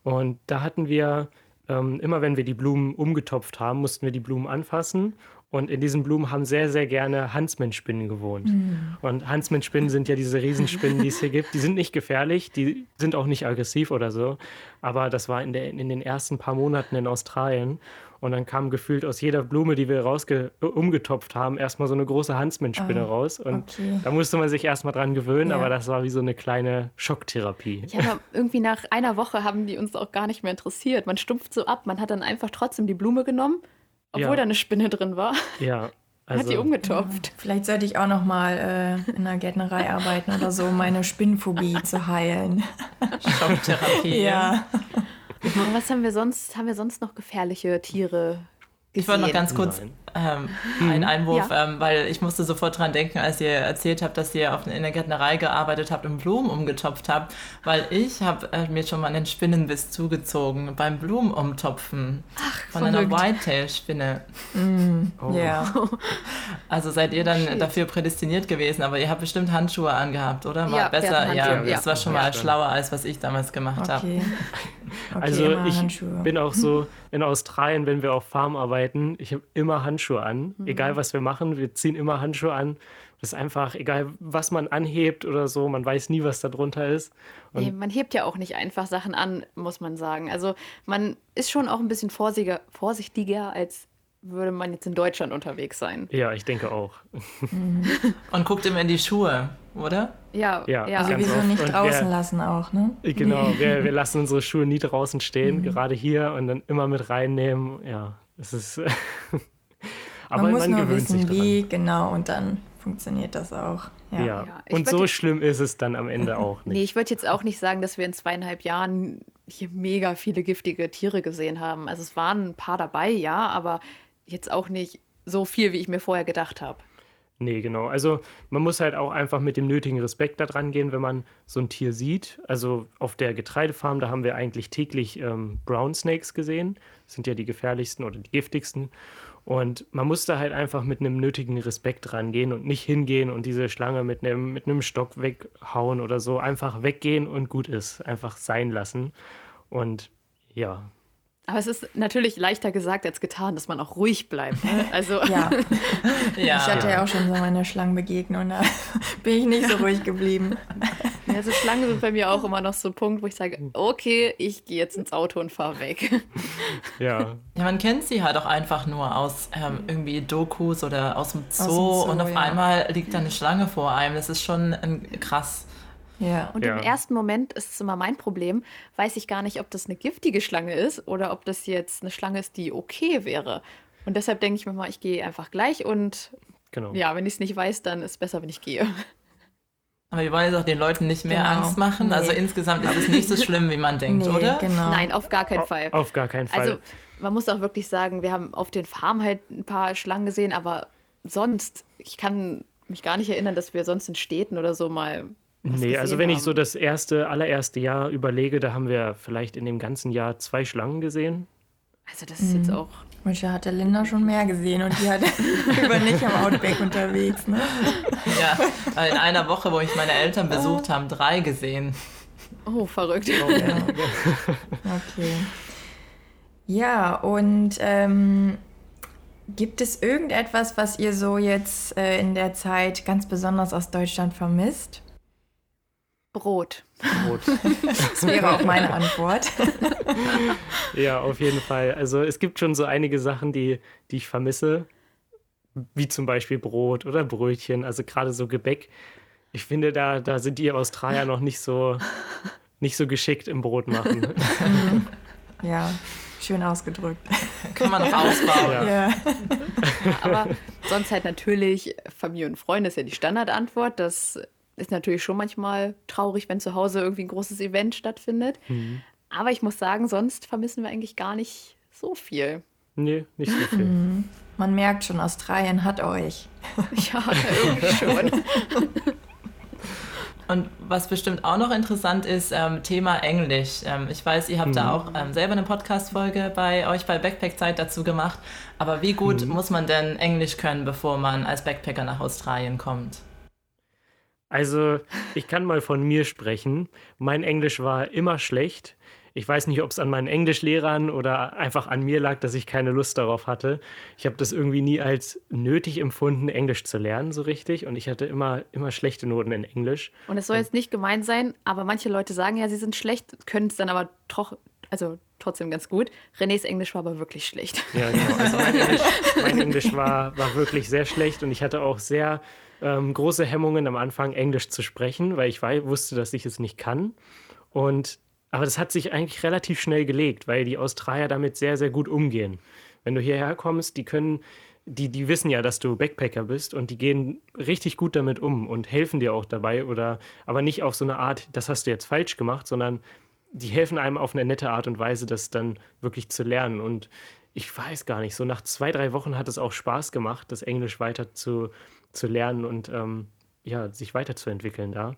Und da hatten wir ähm, immer, wenn wir die Blumen umgetopft haben, mussten wir die Blumen anfassen. Und in diesen Blumen haben sehr, sehr gerne Huntsman-Spinnen gewohnt. Mhm. Und Huntsman-Spinnen sind ja diese Riesenspinnen, die es hier gibt. Die sind nicht gefährlich, die sind auch nicht aggressiv oder so. Aber das war in, der, in den ersten paar Monaten in Australien. Und dann kam gefühlt aus jeder Blume, die wir rausge umgetopft haben, erstmal so eine große Huntsman-Spinne oh, raus. Und okay. da musste man sich erstmal dran gewöhnen, ja. aber das war wie so eine kleine Schocktherapie. Ja, aber irgendwie nach einer Woche haben die uns auch gar nicht mehr interessiert. Man stumpft so ab, man hat dann einfach trotzdem die Blume genommen, obwohl ja. da eine Spinne drin war. Ja, Also, Hat die umgetopft. Ja, vielleicht sollte ich auch noch mal äh, in der Gärtnerei arbeiten oder so, um meine Spinnphobie zu heilen. Schocktherapie. ja. Was haben wir sonst? Haben wir sonst noch gefährliche Tiere ich wollte noch ganz kurz ähm, einen Einwurf, ja. ähm, weil ich musste sofort dran denken, als ihr erzählt habt, dass ihr auf, in der Gärtnerei gearbeitet habt und Blumen umgetopft habt, weil ich habe äh, mir schon mal einen Spinnenbiss zugezogen beim Blumenumtopfen Ach, von verrückt. einer Whitetail-Spinne. Mm, oh. Yeah. Also seid ihr dann Shit. dafür prädestiniert gewesen, aber ihr habt bestimmt Handschuhe angehabt, oder? Mal ja, besser, ja, das war schon mal schlauer, als was ich damals gemacht okay. habe. Okay, also ich Handschuhe. bin auch so in Australien, wenn wir auf Farm arbeiten, ich habe immer Handschuhe an. Mhm. Egal was wir machen, wir ziehen immer Handschuhe an. Das ist einfach, egal was man anhebt oder so, man weiß nie, was da drunter ist. Nee, man hebt ja auch nicht einfach Sachen an, muss man sagen. Also man ist schon auch ein bisschen vorsichtiger, vorsichtiger als würde man jetzt in Deutschland unterwegs sein. Ja, ich denke auch. Mhm. Und guckt immer in die Schuhe, oder? Ja, ja. ja. Also wieso nicht draußen wir, lassen auch, ne? Genau, nee. wir, wir, lassen unsere Schuhe nie draußen stehen, mhm. gerade hier und dann immer mit reinnehmen. Ja, es ist. aber man muss man nur wissen, wie genau und dann funktioniert das auch. Ja. ja. ja und so schlimm ist es dann am Ende auch nicht. Nee, ich würde jetzt auch nicht sagen, dass wir in zweieinhalb Jahren hier mega viele giftige Tiere gesehen haben. Also es waren ein paar dabei, ja, aber jetzt auch nicht so viel, wie ich mir vorher gedacht habe. Nee, genau. Also man muss halt auch einfach mit dem nötigen Respekt da dran gehen, wenn man so ein Tier sieht. Also auf der Getreidefarm, da haben wir eigentlich täglich ähm, Brown Snakes gesehen. Das sind ja die gefährlichsten oder die giftigsten. Und man muss da halt einfach mit einem nötigen Respekt rangehen und nicht hingehen und diese Schlange mit einem, mit einem Stock weghauen oder so. Einfach weggehen und gut ist. Einfach sein lassen. Und ja, aber es ist natürlich leichter gesagt als getan, dass man auch ruhig bleibt. Ne? Also ja. ja. Ich hatte ja auch schon so meine Schlangenbegegnung, da bin ich nicht so ruhig geblieben. Ja, also Schlangen sind bei mir auch immer noch so ein Punkt, wo ich sage, okay, ich gehe jetzt ins Auto und fahre weg. Ja. Ja, man kennt sie halt auch einfach nur aus ähm, irgendwie Dokus oder aus dem Zoo, aus dem Zoo und auf ja. einmal liegt da eine Schlange vor einem. Das ist schon ein, krass. Ja. Und ja. im ersten Moment ist es immer mein Problem, weiß ich gar nicht, ob das eine giftige Schlange ist oder ob das jetzt eine Schlange ist, die okay wäre. Und deshalb denke ich mir mal, ich gehe einfach gleich und genau. ja, wenn ich es nicht weiß, dann ist es besser, wenn ich gehe. Aber wir wollen jetzt auch den Leuten nicht mehr genau. Angst machen. Also nee. Also insgesamt ist es nicht so schlimm, wie man denkt, nee, oder? Genau. Nein, auf gar keinen Fall. Auf gar keinen Fall. Also man muss auch wirklich sagen, wir haben auf den Farmen halt ein paar Schlangen gesehen, aber sonst, ich kann mich gar nicht erinnern, dass wir sonst in Städten oder so mal Nee, also wenn haben. ich so das erste, allererste Jahr überlege, da haben wir vielleicht in dem ganzen Jahr zwei Schlangen gesehen. Also das ist mhm. jetzt auch. Manche hat der Linda schon mehr gesehen und die hat über nicht am Outback unterwegs. Ne? Ja, in einer Woche, wo ich meine Eltern besucht habe, drei gesehen. Oh, verrückt. Oh, ja. okay. Ja, und ähm, gibt es irgendetwas, was ihr so jetzt äh, in der Zeit ganz besonders aus Deutschland vermisst? Brot. Brot. das wäre auch meine Antwort. ja, auf jeden Fall. Also es gibt schon so einige Sachen, die, die ich vermisse, wie zum Beispiel Brot oder Brötchen, also gerade so Gebäck. Ich finde, da, da sind die Australier noch nicht so, nicht so geschickt im Brot machen. ja, schön ausgedrückt. Kann man noch ausbauen. Ja. ja. Aber sonst halt natürlich Familie und Freunde ist ja die Standardantwort. Das ist natürlich schon manchmal traurig, wenn zu Hause irgendwie ein großes Event stattfindet. Mhm. Aber ich muss sagen, sonst vermissen wir eigentlich gar nicht so viel. Nee, nicht so viel. Mhm. Man merkt schon, Australien hat euch. ja, irgendwie schon. Und was bestimmt auch noch interessant ist, ähm, Thema Englisch. Ähm, ich weiß, ihr habt mhm. da auch ähm, selber eine Podcast-Folge bei euch bei Backpack-Zeit dazu gemacht. Aber wie gut mhm. muss man denn Englisch können, bevor man als Backpacker nach Australien kommt? Also, ich kann mal von mir sprechen. Mein Englisch war immer schlecht. Ich weiß nicht, ob es an meinen Englischlehrern oder einfach an mir lag, dass ich keine Lust darauf hatte. Ich habe das irgendwie nie als nötig empfunden, Englisch zu lernen, so richtig. Und ich hatte immer, immer schlechte Noten in Englisch. Und es soll jetzt nicht gemein sein, aber manche Leute sagen ja, sie sind schlecht, können es dann aber troch, also trotzdem ganz gut. Renés Englisch war aber wirklich schlecht. Ja, genau. Also mein Englisch, mein Englisch war, war wirklich sehr schlecht und ich hatte auch sehr ähm, große Hemmungen am Anfang, Englisch zu sprechen, weil ich war, wusste, dass ich es nicht kann. Und, aber das hat sich eigentlich relativ schnell gelegt, weil die Australier damit sehr, sehr gut umgehen. Wenn du hierher kommst, die können die, die wissen ja, dass du Backpacker bist und die gehen richtig gut damit um und helfen dir auch dabei oder aber nicht auf so eine Art, das hast du jetzt falsch gemacht, sondern die helfen einem auf eine nette Art und Weise, das dann wirklich zu lernen. Und ich weiß gar nicht, so nach zwei, drei Wochen hat es auch Spaß gemacht, das Englisch weiter zu, zu lernen und ähm, ja, sich weiterzuentwickeln da.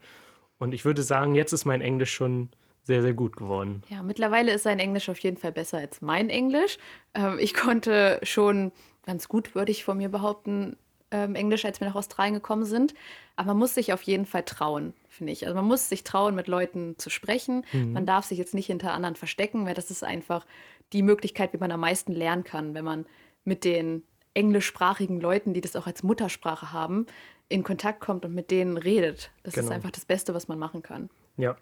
Und ich würde sagen, jetzt ist mein Englisch schon sehr, sehr gut geworden. Ja, mittlerweile ist sein Englisch auf jeden Fall besser als mein Englisch. Ähm, ich konnte schon ganz gut, würde ich von mir behaupten, ähm, Englisch, als wir nach Australien gekommen sind. Aber man muss sich auf jeden Fall trauen, finde ich. Also man muss sich trauen, mit Leuten zu sprechen. Mhm. Man darf sich jetzt nicht hinter anderen verstecken, weil das ist einfach die Möglichkeit, wie man am meisten lernen kann, wenn man mit den englischsprachigen Leuten, die das auch als Muttersprache haben, in Kontakt kommt und mit denen redet. Das genau. ist einfach das Beste, was man machen kann. Ja,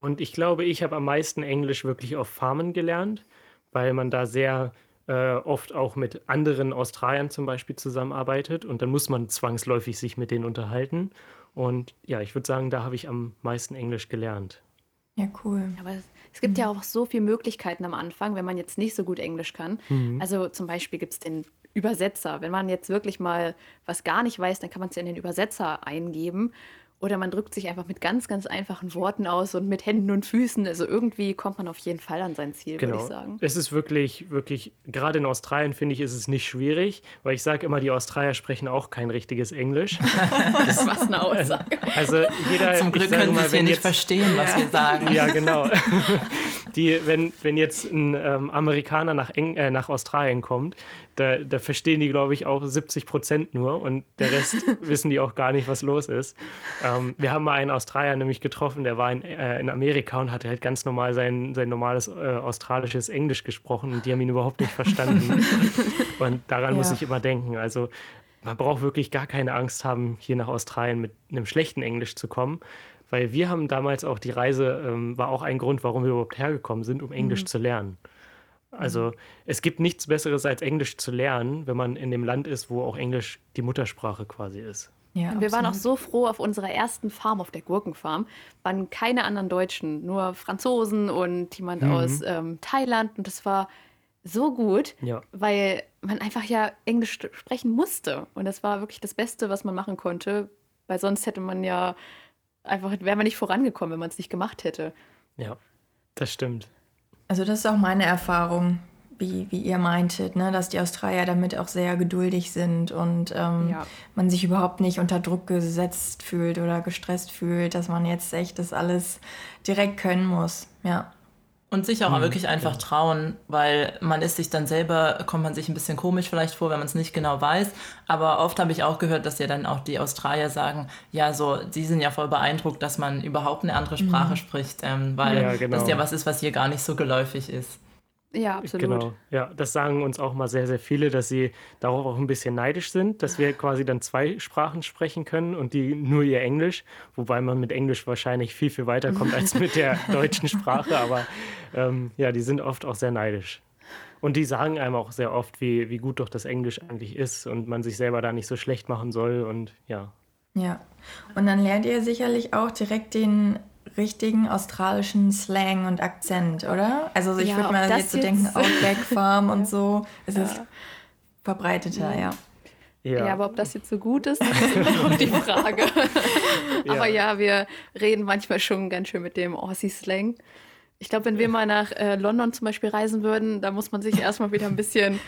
und ich glaube, ich habe am meisten Englisch wirklich auf Farmen gelernt, weil man da sehr äh, oft auch mit anderen Australiern zum Beispiel zusammenarbeitet und dann muss man zwangsläufig sich mit denen unterhalten. Und ja, ich würde sagen, da habe ich am meisten Englisch gelernt. Ja, cool. Aber es gibt mhm. ja auch so viele Möglichkeiten am Anfang, wenn man jetzt nicht so gut Englisch kann. Mhm. Also zum Beispiel gibt es den Übersetzer. Wenn man jetzt wirklich mal was gar nicht weiß, dann kann man es ja in den Übersetzer eingeben oder man drückt sich einfach mit ganz, ganz einfachen Worten aus und mit Händen und Füßen. Also irgendwie kommt man auf jeden Fall an sein Ziel, genau. würde ich sagen. Es ist wirklich, wirklich, gerade in Australien finde ich, ist es nicht schwierig, weil ich sage immer, die Australier sprechen auch kein richtiges Englisch. das ist was eine Aussage. Also jeder, Zum Glück können sie nicht verstehen, was wir sagen. Ja, genau. Die, wenn, wenn jetzt ein ähm, Amerikaner nach, Eng äh, nach Australien kommt, da, da verstehen die, glaube ich, auch 70 Prozent nur und der Rest wissen die auch gar nicht, was los ist. Ähm, wir haben mal einen Australier nämlich getroffen, der war in, äh, in Amerika und hatte halt ganz normal sein, sein normales äh, australisches Englisch gesprochen und die haben ihn überhaupt nicht verstanden. und daran ja. muss ich immer denken. Also man braucht wirklich gar keine Angst haben, hier nach Australien mit einem schlechten Englisch zu kommen. Weil wir haben damals auch die Reise, ähm, war auch ein Grund, warum wir überhaupt hergekommen sind, um Englisch mhm. zu lernen. Also es gibt nichts Besseres als Englisch zu lernen, wenn man in dem Land ist, wo auch Englisch die Muttersprache quasi ist. Ja, wir absolut. waren auch so froh auf unserer ersten Farm, auf der Gurkenfarm, waren keine anderen Deutschen, nur Franzosen und jemand mhm. aus ähm, Thailand. Und das war so gut, ja. weil man einfach ja Englisch sprechen musste. Und das war wirklich das Beste, was man machen konnte, weil sonst hätte man ja einfach, wäre man nicht vorangekommen, wenn man es nicht gemacht hätte. Ja, das stimmt. Also das ist auch meine Erfahrung, wie, wie ihr meintet, ne? dass die Australier damit auch sehr geduldig sind und ähm, ja. man sich überhaupt nicht unter Druck gesetzt fühlt oder gestresst fühlt, dass man jetzt echt das alles direkt können muss. Ja. Und sich auch mhm, wirklich einfach trauen, weil man ist sich dann selber, kommt man sich ein bisschen komisch vielleicht vor, wenn man es nicht genau weiß. Aber oft habe ich auch gehört, dass ja dann auch die Australier sagen, ja, so, sie sind ja voll beeindruckt, dass man überhaupt eine andere Sprache mhm. spricht, ähm, weil ja, genau. das ja was ist, was hier gar nicht so geläufig ist. Ja, absolut. Genau, ja, das sagen uns auch mal sehr, sehr viele, dass sie darauf auch ein bisschen neidisch sind, dass wir quasi dann zwei Sprachen sprechen können und die nur ihr Englisch, wobei man mit Englisch wahrscheinlich viel, viel weiterkommt als mit der deutschen Sprache, aber ähm, ja, die sind oft auch sehr neidisch. Und die sagen einem auch sehr oft, wie, wie gut doch das Englisch eigentlich ist und man sich selber da nicht so schlecht machen soll und ja. Ja, und dann lernt ihr sicherlich auch direkt den richtigen australischen Slang und Akzent, oder? Also ich ja, würde mal jetzt so denken, Outback Farm und so. Es ja. ist verbreiteter, ja. ja. Ja. aber ob das jetzt so gut ist, das ist immer noch die Frage. aber ja, wir reden manchmal schon ganz schön mit dem Aussie-Slang. Ich glaube, wenn wir mal nach äh, London zum Beispiel reisen würden, da muss man sich erstmal wieder ein bisschen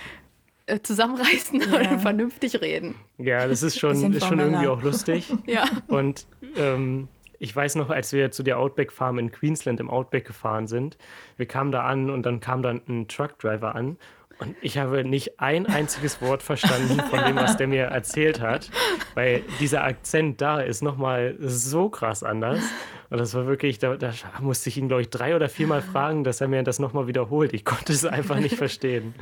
äh, zusammenreißen ja. und vernünftig reden. Ja, das ist schon, ist schon irgendwie auch lustig. ja. Und ähm, ich weiß noch, als wir zu der Outback Farm in Queensland im Outback gefahren sind, wir kamen da an und dann kam dann ein Truckdriver an und ich habe nicht ein einziges Wort verstanden von dem, was der mir erzählt hat, weil dieser Akzent da ist nochmal so krass anders. Und das war wirklich, da, da musste ich ihn, glaube ich, drei oder viermal fragen, dass er mir das nochmal wiederholt. Ich konnte es einfach nicht verstehen.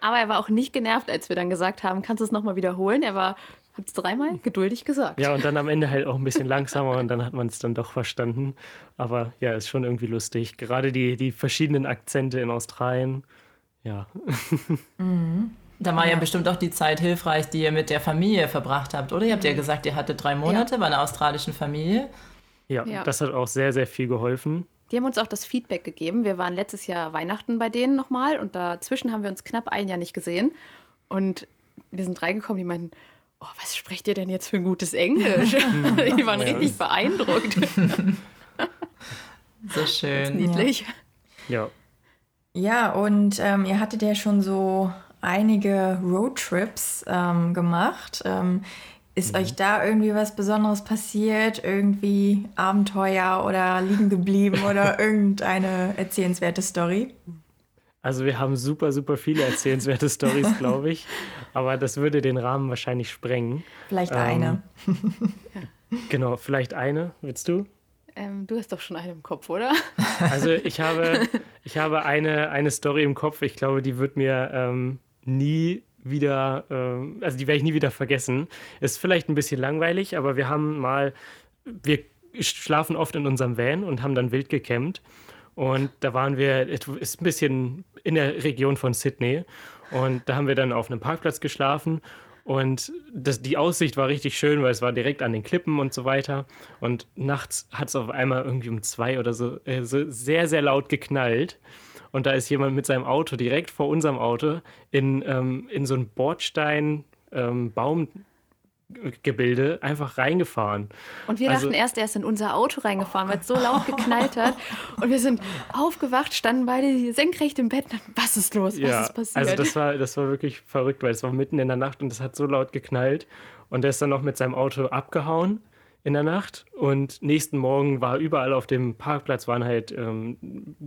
Aber er war auch nicht genervt, als wir dann gesagt haben, kannst du es nochmal wiederholen? Er war hat es dreimal geduldig gesagt. Ja, und dann am Ende halt auch ein bisschen langsamer und dann hat man es dann doch verstanden. Aber ja, ist schon irgendwie lustig. Gerade die, die verschiedenen Akzente in Australien. Ja. Mhm. Da war ja. ja. bestimmt auch die Zeit hilfreich, die ihr mit der Familie verbracht habt, oder? Ihr habt ja gesagt, ihr hattet drei Monate ja. bei einer australischen Familie. Ja, ja, das hat auch sehr, sehr viel geholfen. Die haben uns auch das Feedback gegeben. Wir waren letztes Jahr Weihnachten bei denen nochmal und dazwischen haben wir uns knapp ein Jahr nicht gesehen. Und wir sind reingekommen, die meinten, oh, was sprecht ihr denn jetzt für ein gutes Englisch? die waren richtig beeindruckt. so schön. niedlich. Ja. Ja, und ähm, ihr hattet ja schon so einige Roadtrips ähm, gemacht. Ähm, ist mhm. euch da irgendwie was Besonderes passiert? Irgendwie Abenteuer oder liegen geblieben oder irgendeine erzählenswerte Story? Also wir haben super, super viele erzählenswerte Stories, glaube ich. Aber das würde den Rahmen wahrscheinlich sprengen. Vielleicht ähm, eine. genau, vielleicht eine. Willst du? Ähm, du hast doch schon eine im Kopf, oder? Also ich habe, ich habe eine, eine Story im Kopf. Ich glaube, die wird mir ähm, nie wieder, äh, also die werde ich nie wieder vergessen. Ist vielleicht ein bisschen langweilig, aber wir haben mal, wir schlafen oft in unserem Van und haben dann wild gecampt. Und da waren wir, ist ein bisschen in der Region von Sydney. Und da haben wir dann auf einem Parkplatz geschlafen. Und das, die Aussicht war richtig schön, weil es war direkt an den Klippen und so weiter. Und nachts hat es auf einmal irgendwie um zwei oder so, äh, so sehr, sehr laut geknallt. Und da ist jemand mit seinem Auto direkt vor unserem Auto in, ähm, in so ein Bordstein, ähm, Baumgebilde einfach reingefahren. Und wir also, dachten erst, er ist in unser Auto reingefahren, weil es so laut geknallt hat. Und wir sind aufgewacht, standen beide senkrecht im Bett. Was ist los? Was ja, ist passiert? Also das war, das war wirklich verrückt, weil es war mitten in der Nacht und es hat so laut geknallt. Und er ist dann noch mit seinem Auto abgehauen in der Nacht und nächsten Morgen war überall auf dem Parkplatz waren halt ähm,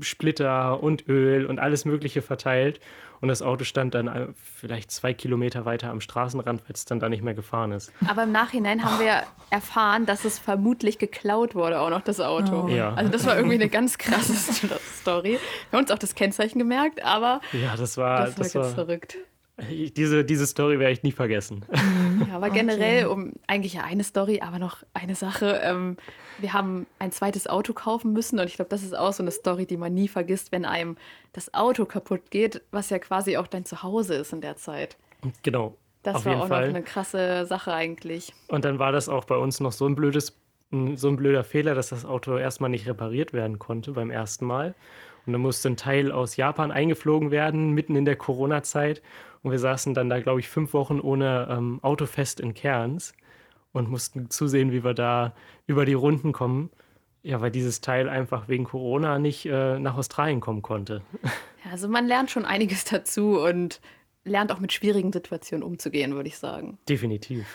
Splitter und Öl und alles Mögliche verteilt und das Auto stand dann äh, vielleicht zwei Kilometer weiter am Straßenrand, weil es dann da nicht mehr gefahren ist. Aber im Nachhinein haben wir erfahren, dass es vermutlich geklaut wurde, auch noch das Auto. Oh. Ja. Also das war irgendwie eine ganz krasse Story. Wir haben uns auch das Kennzeichen gemerkt, aber ja, das war, das war, das war verrückt. Diese, diese Story werde ich nie vergessen. Ja, aber generell, um eigentlich ja eine Story, aber noch eine Sache. Ähm, wir haben ein zweites Auto kaufen müssen und ich glaube, das ist auch so eine Story, die man nie vergisst, wenn einem das Auto kaputt geht, was ja quasi auch dein Zuhause ist in der Zeit. Genau. Das war auch Fall. noch eine krasse Sache eigentlich. Und dann war das auch bei uns noch so ein blödes, so ein blöder Fehler, dass das Auto erstmal nicht repariert werden konnte beim ersten Mal. Und dann musste ein Teil aus Japan eingeflogen werden, mitten in der Corona-Zeit. Und wir saßen dann da, glaube ich, fünf Wochen ohne ähm, Autofest in Cairns und mussten zusehen, wie wir da über die Runden kommen. Ja, weil dieses Teil einfach wegen Corona nicht äh, nach Australien kommen konnte. Ja, also man lernt schon einiges dazu und lernt auch mit schwierigen Situationen umzugehen, würde ich sagen. Definitiv.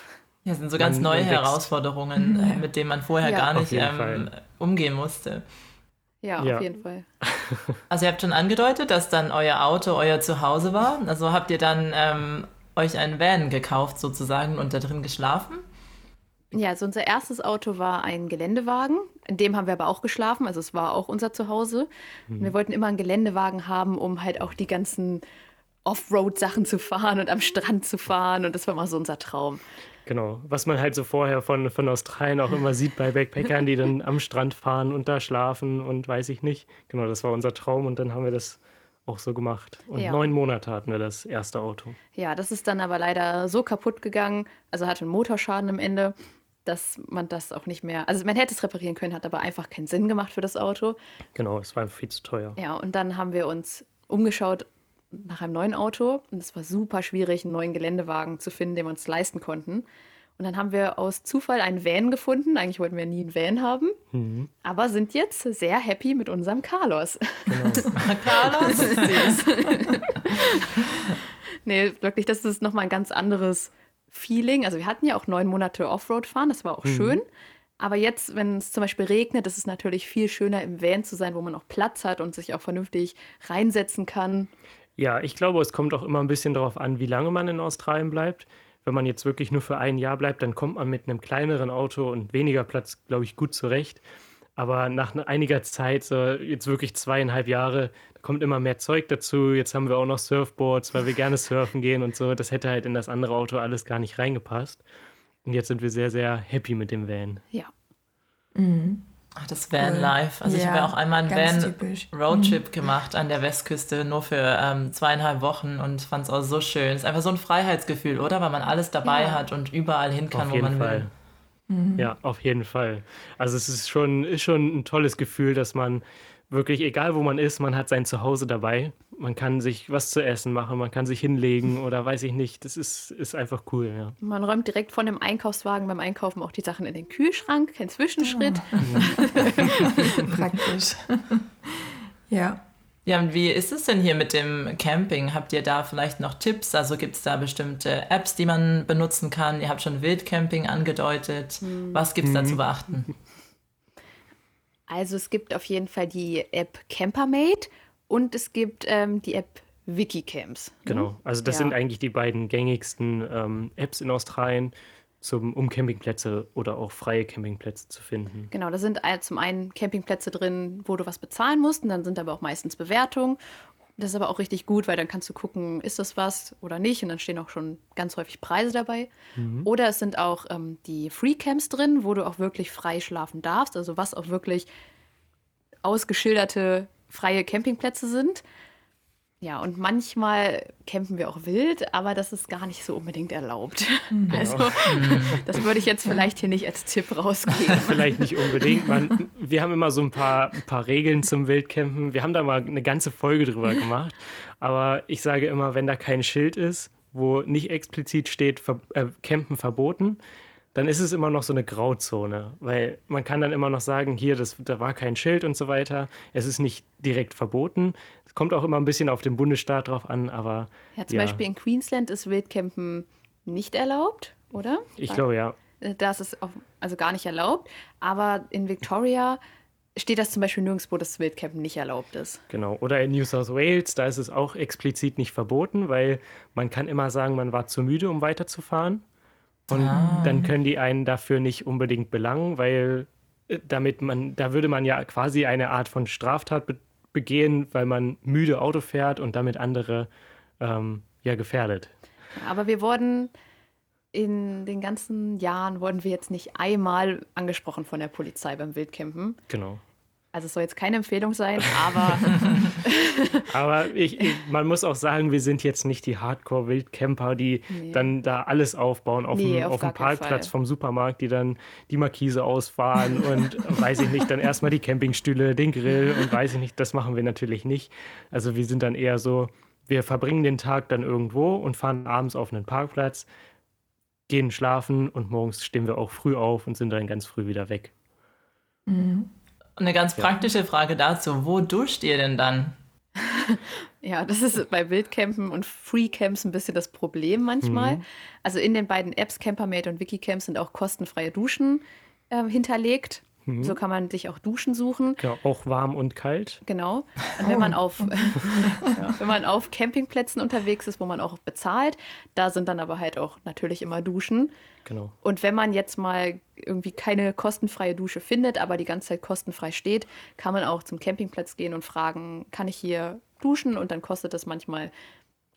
Ja, das sind so ganz man, neue man Herausforderungen, äh, mit denen man vorher ja. gar nicht ähm, umgehen musste. Ja, ja, auf jeden Fall. Also ihr habt schon angedeutet, dass dann euer Auto euer Zuhause war. Also habt ihr dann ähm, euch einen Van gekauft sozusagen und da drin geschlafen? Ja, also unser erstes Auto war ein Geländewagen. In dem haben wir aber auch geschlafen. Also es war auch unser Zuhause. Mhm. Wir wollten immer einen Geländewagen haben, um halt auch die ganzen Offroad-Sachen zu fahren und am Strand zu fahren. Und das war mal so unser Traum. Genau, was man halt so vorher von, von Australien auch immer sieht bei Backpackern, die dann am Strand fahren und da schlafen und weiß ich nicht. Genau, das war unser Traum und dann haben wir das auch so gemacht. Und ja. neun Monate hatten wir das erste Auto. Ja, das ist dann aber leider so kaputt gegangen, also hatte einen Motorschaden am Ende, dass man das auch nicht mehr, also man hätte es reparieren können, hat aber einfach keinen Sinn gemacht für das Auto. Genau, es war viel zu teuer. Ja, und dann haben wir uns umgeschaut nach einem neuen Auto und es war super schwierig, einen neuen Geländewagen zu finden, den wir uns leisten konnten. Und dann haben wir aus Zufall einen Van gefunden. Eigentlich wollten wir nie einen Van haben, mhm. aber sind jetzt sehr happy mit unserem Carlos. Genau. Carlos ist nee, wirklich, das ist nochmal ein ganz anderes Feeling. Also wir hatten ja auch neun Monate Offroad fahren, das war auch mhm. schön. Aber jetzt, wenn es zum Beispiel regnet, ist es natürlich viel schöner, im Van zu sein, wo man auch Platz hat und sich auch vernünftig reinsetzen kann. Ja, ich glaube, es kommt auch immer ein bisschen darauf an, wie lange man in Australien bleibt. Wenn man jetzt wirklich nur für ein Jahr bleibt, dann kommt man mit einem kleineren Auto und weniger Platz, glaube ich, gut zurecht. Aber nach einiger Zeit, so jetzt wirklich zweieinhalb Jahre, kommt immer mehr Zeug dazu. Jetzt haben wir auch noch Surfboards, weil wir gerne surfen gehen und so. Das hätte halt in das andere Auto alles gar nicht reingepasst. Und jetzt sind wir sehr, sehr happy mit dem Van. Ja. Mhm. Ach, das Van-Life. Also ja, ich habe ja auch einmal einen Van-Roadtrip mhm. gemacht an der Westküste, nur für ähm, zweieinhalb Wochen und fand es auch so schön. Es ist einfach so ein Freiheitsgefühl, oder? Weil man alles dabei ja. hat und überall hin kann, auf wo man Fall. will. Mhm. Ja, auf jeden Fall. Also es ist schon, ist schon ein tolles Gefühl, dass man wirklich, egal wo man ist, man hat sein Zuhause dabei. man kann sich was zu essen machen, man kann sich hinlegen oder weiß ich nicht. Das ist, ist einfach cool, ja. Man räumt direkt von dem Einkaufswagen beim Einkaufen auch die Sachen in den Kühlschrank, kein Zwischenschritt. Oh. Praktisch. ja. Ja, und wie ist es denn hier mit dem Camping? Habt ihr da vielleicht noch Tipps? Also gibt es da bestimmte Apps, die man benutzen kann? Ihr habt schon Wildcamping angedeutet. Hm. Was gibt es da zu beachten? Also es gibt auf jeden Fall die App Campermate und es gibt ähm, die App Wikicamps. Genau, also das Ja. sind eigentlich die beiden gängigsten ähm, Apps in Australien, zum, um Campingplätze oder auch freie Campingplätze zu finden. Genau, da sind zum einen Campingplätze drin, wo du was bezahlen musst, und dann sind aber auch meistens Bewertungen. Das ist aber auch richtig gut, weil dann kannst du gucken, ist das was oder nicht, und dann stehen auch schon ganz häufig Preise dabei. Oder es sind auch ähm, die Free Camps drin, wo du auch wirklich frei schlafen darfst, also was auch wirklich ausgeschilderte freie Campingplätze sind. Ja, und manchmal campen wir auch wild, aber das ist gar nicht so unbedingt erlaubt. Also, das würde ich jetzt vielleicht hier nicht als Tipp rausgeben. Vielleicht nicht unbedingt. Man, wir haben immer so ein paar, ein paar Regeln zum Wildcampen. Wir haben da mal eine ganze Folge drüber gemacht. Aber ich sage immer, wenn da kein Schild ist, wo nicht explizit steht, ver, äh, Campen verboten, dann ist es immer noch so eine Grauzone. Weil man kann dann immer noch sagen, hier, das, da war kein Schild und so weiter. Es ist nicht direkt verboten. Es kommt auch immer ein bisschen auf den Bundesstaat drauf an, aber Ja, zum Ja. Beispiel in Queensland ist Wildcampen nicht erlaubt, oder? ich glaube ja. Äh, Das ist auch, also gar nicht erlaubt. Aber in Victoria steht das zum Beispiel nirgendwo, dass Wildcampen nicht erlaubt ist. Genau. Oder in New South Wales, da ist es auch explizit nicht verboten, weil man kann immer sagen, man war zu müde, um weiterzufahren. Und dann können die einen dafür nicht unbedingt belangen, weil äh, damit man, da würde man ja quasi eine Art von Straftat begehen, weil man müde Auto fährt und damit andere ähm, ja gefährdet. Aber wir wurden in den ganzen Jahren wurden wir jetzt nicht einmal angesprochen von der Polizei beim Wildcampen. Genau. Also es soll jetzt keine Empfehlung sein, aber Aber ich, ich, man muss auch sagen, wir sind jetzt nicht die Hardcore-Wildcamper, die Nee. dann da alles aufbauen auf Nee, dem, auf auf dem Parkplatz vom Supermarkt, die dann die Markise ausfahren und weiß ich nicht, dann erstmal die Campingstühle, den Grill und weiß ich nicht, das machen wir natürlich nicht. Also wir sind dann eher so, wir verbringen den Tag dann irgendwo und fahren abends auf einen Parkplatz, gehen schlafen und morgens stehen wir auch früh auf und sind dann ganz früh wieder weg. Eine ganz praktische Frage dazu. Wo duscht ihr denn dann? Ja, das ist bei Wildcampen und Freecamps ein bisschen das Problem manchmal. Also in den beiden Apps Campermate und Wikicamps sind auch kostenfreie Duschen ähm, hinterlegt. So kann man sich auch Duschen suchen. Ja, auch warm und kalt. Genau. Und wenn man auf ja, wenn man auf Campingplätzen unterwegs ist, wo man auch bezahlt, da sind dann aber halt auch natürlich immer Duschen. Genau. Und wenn man jetzt mal irgendwie keine kostenfreie Dusche findet, aber die ganze Zeit kostenfrei steht, kann man auch zum Campingplatz gehen und fragen, kann ich hier duschen? Und dann kostet das manchmal,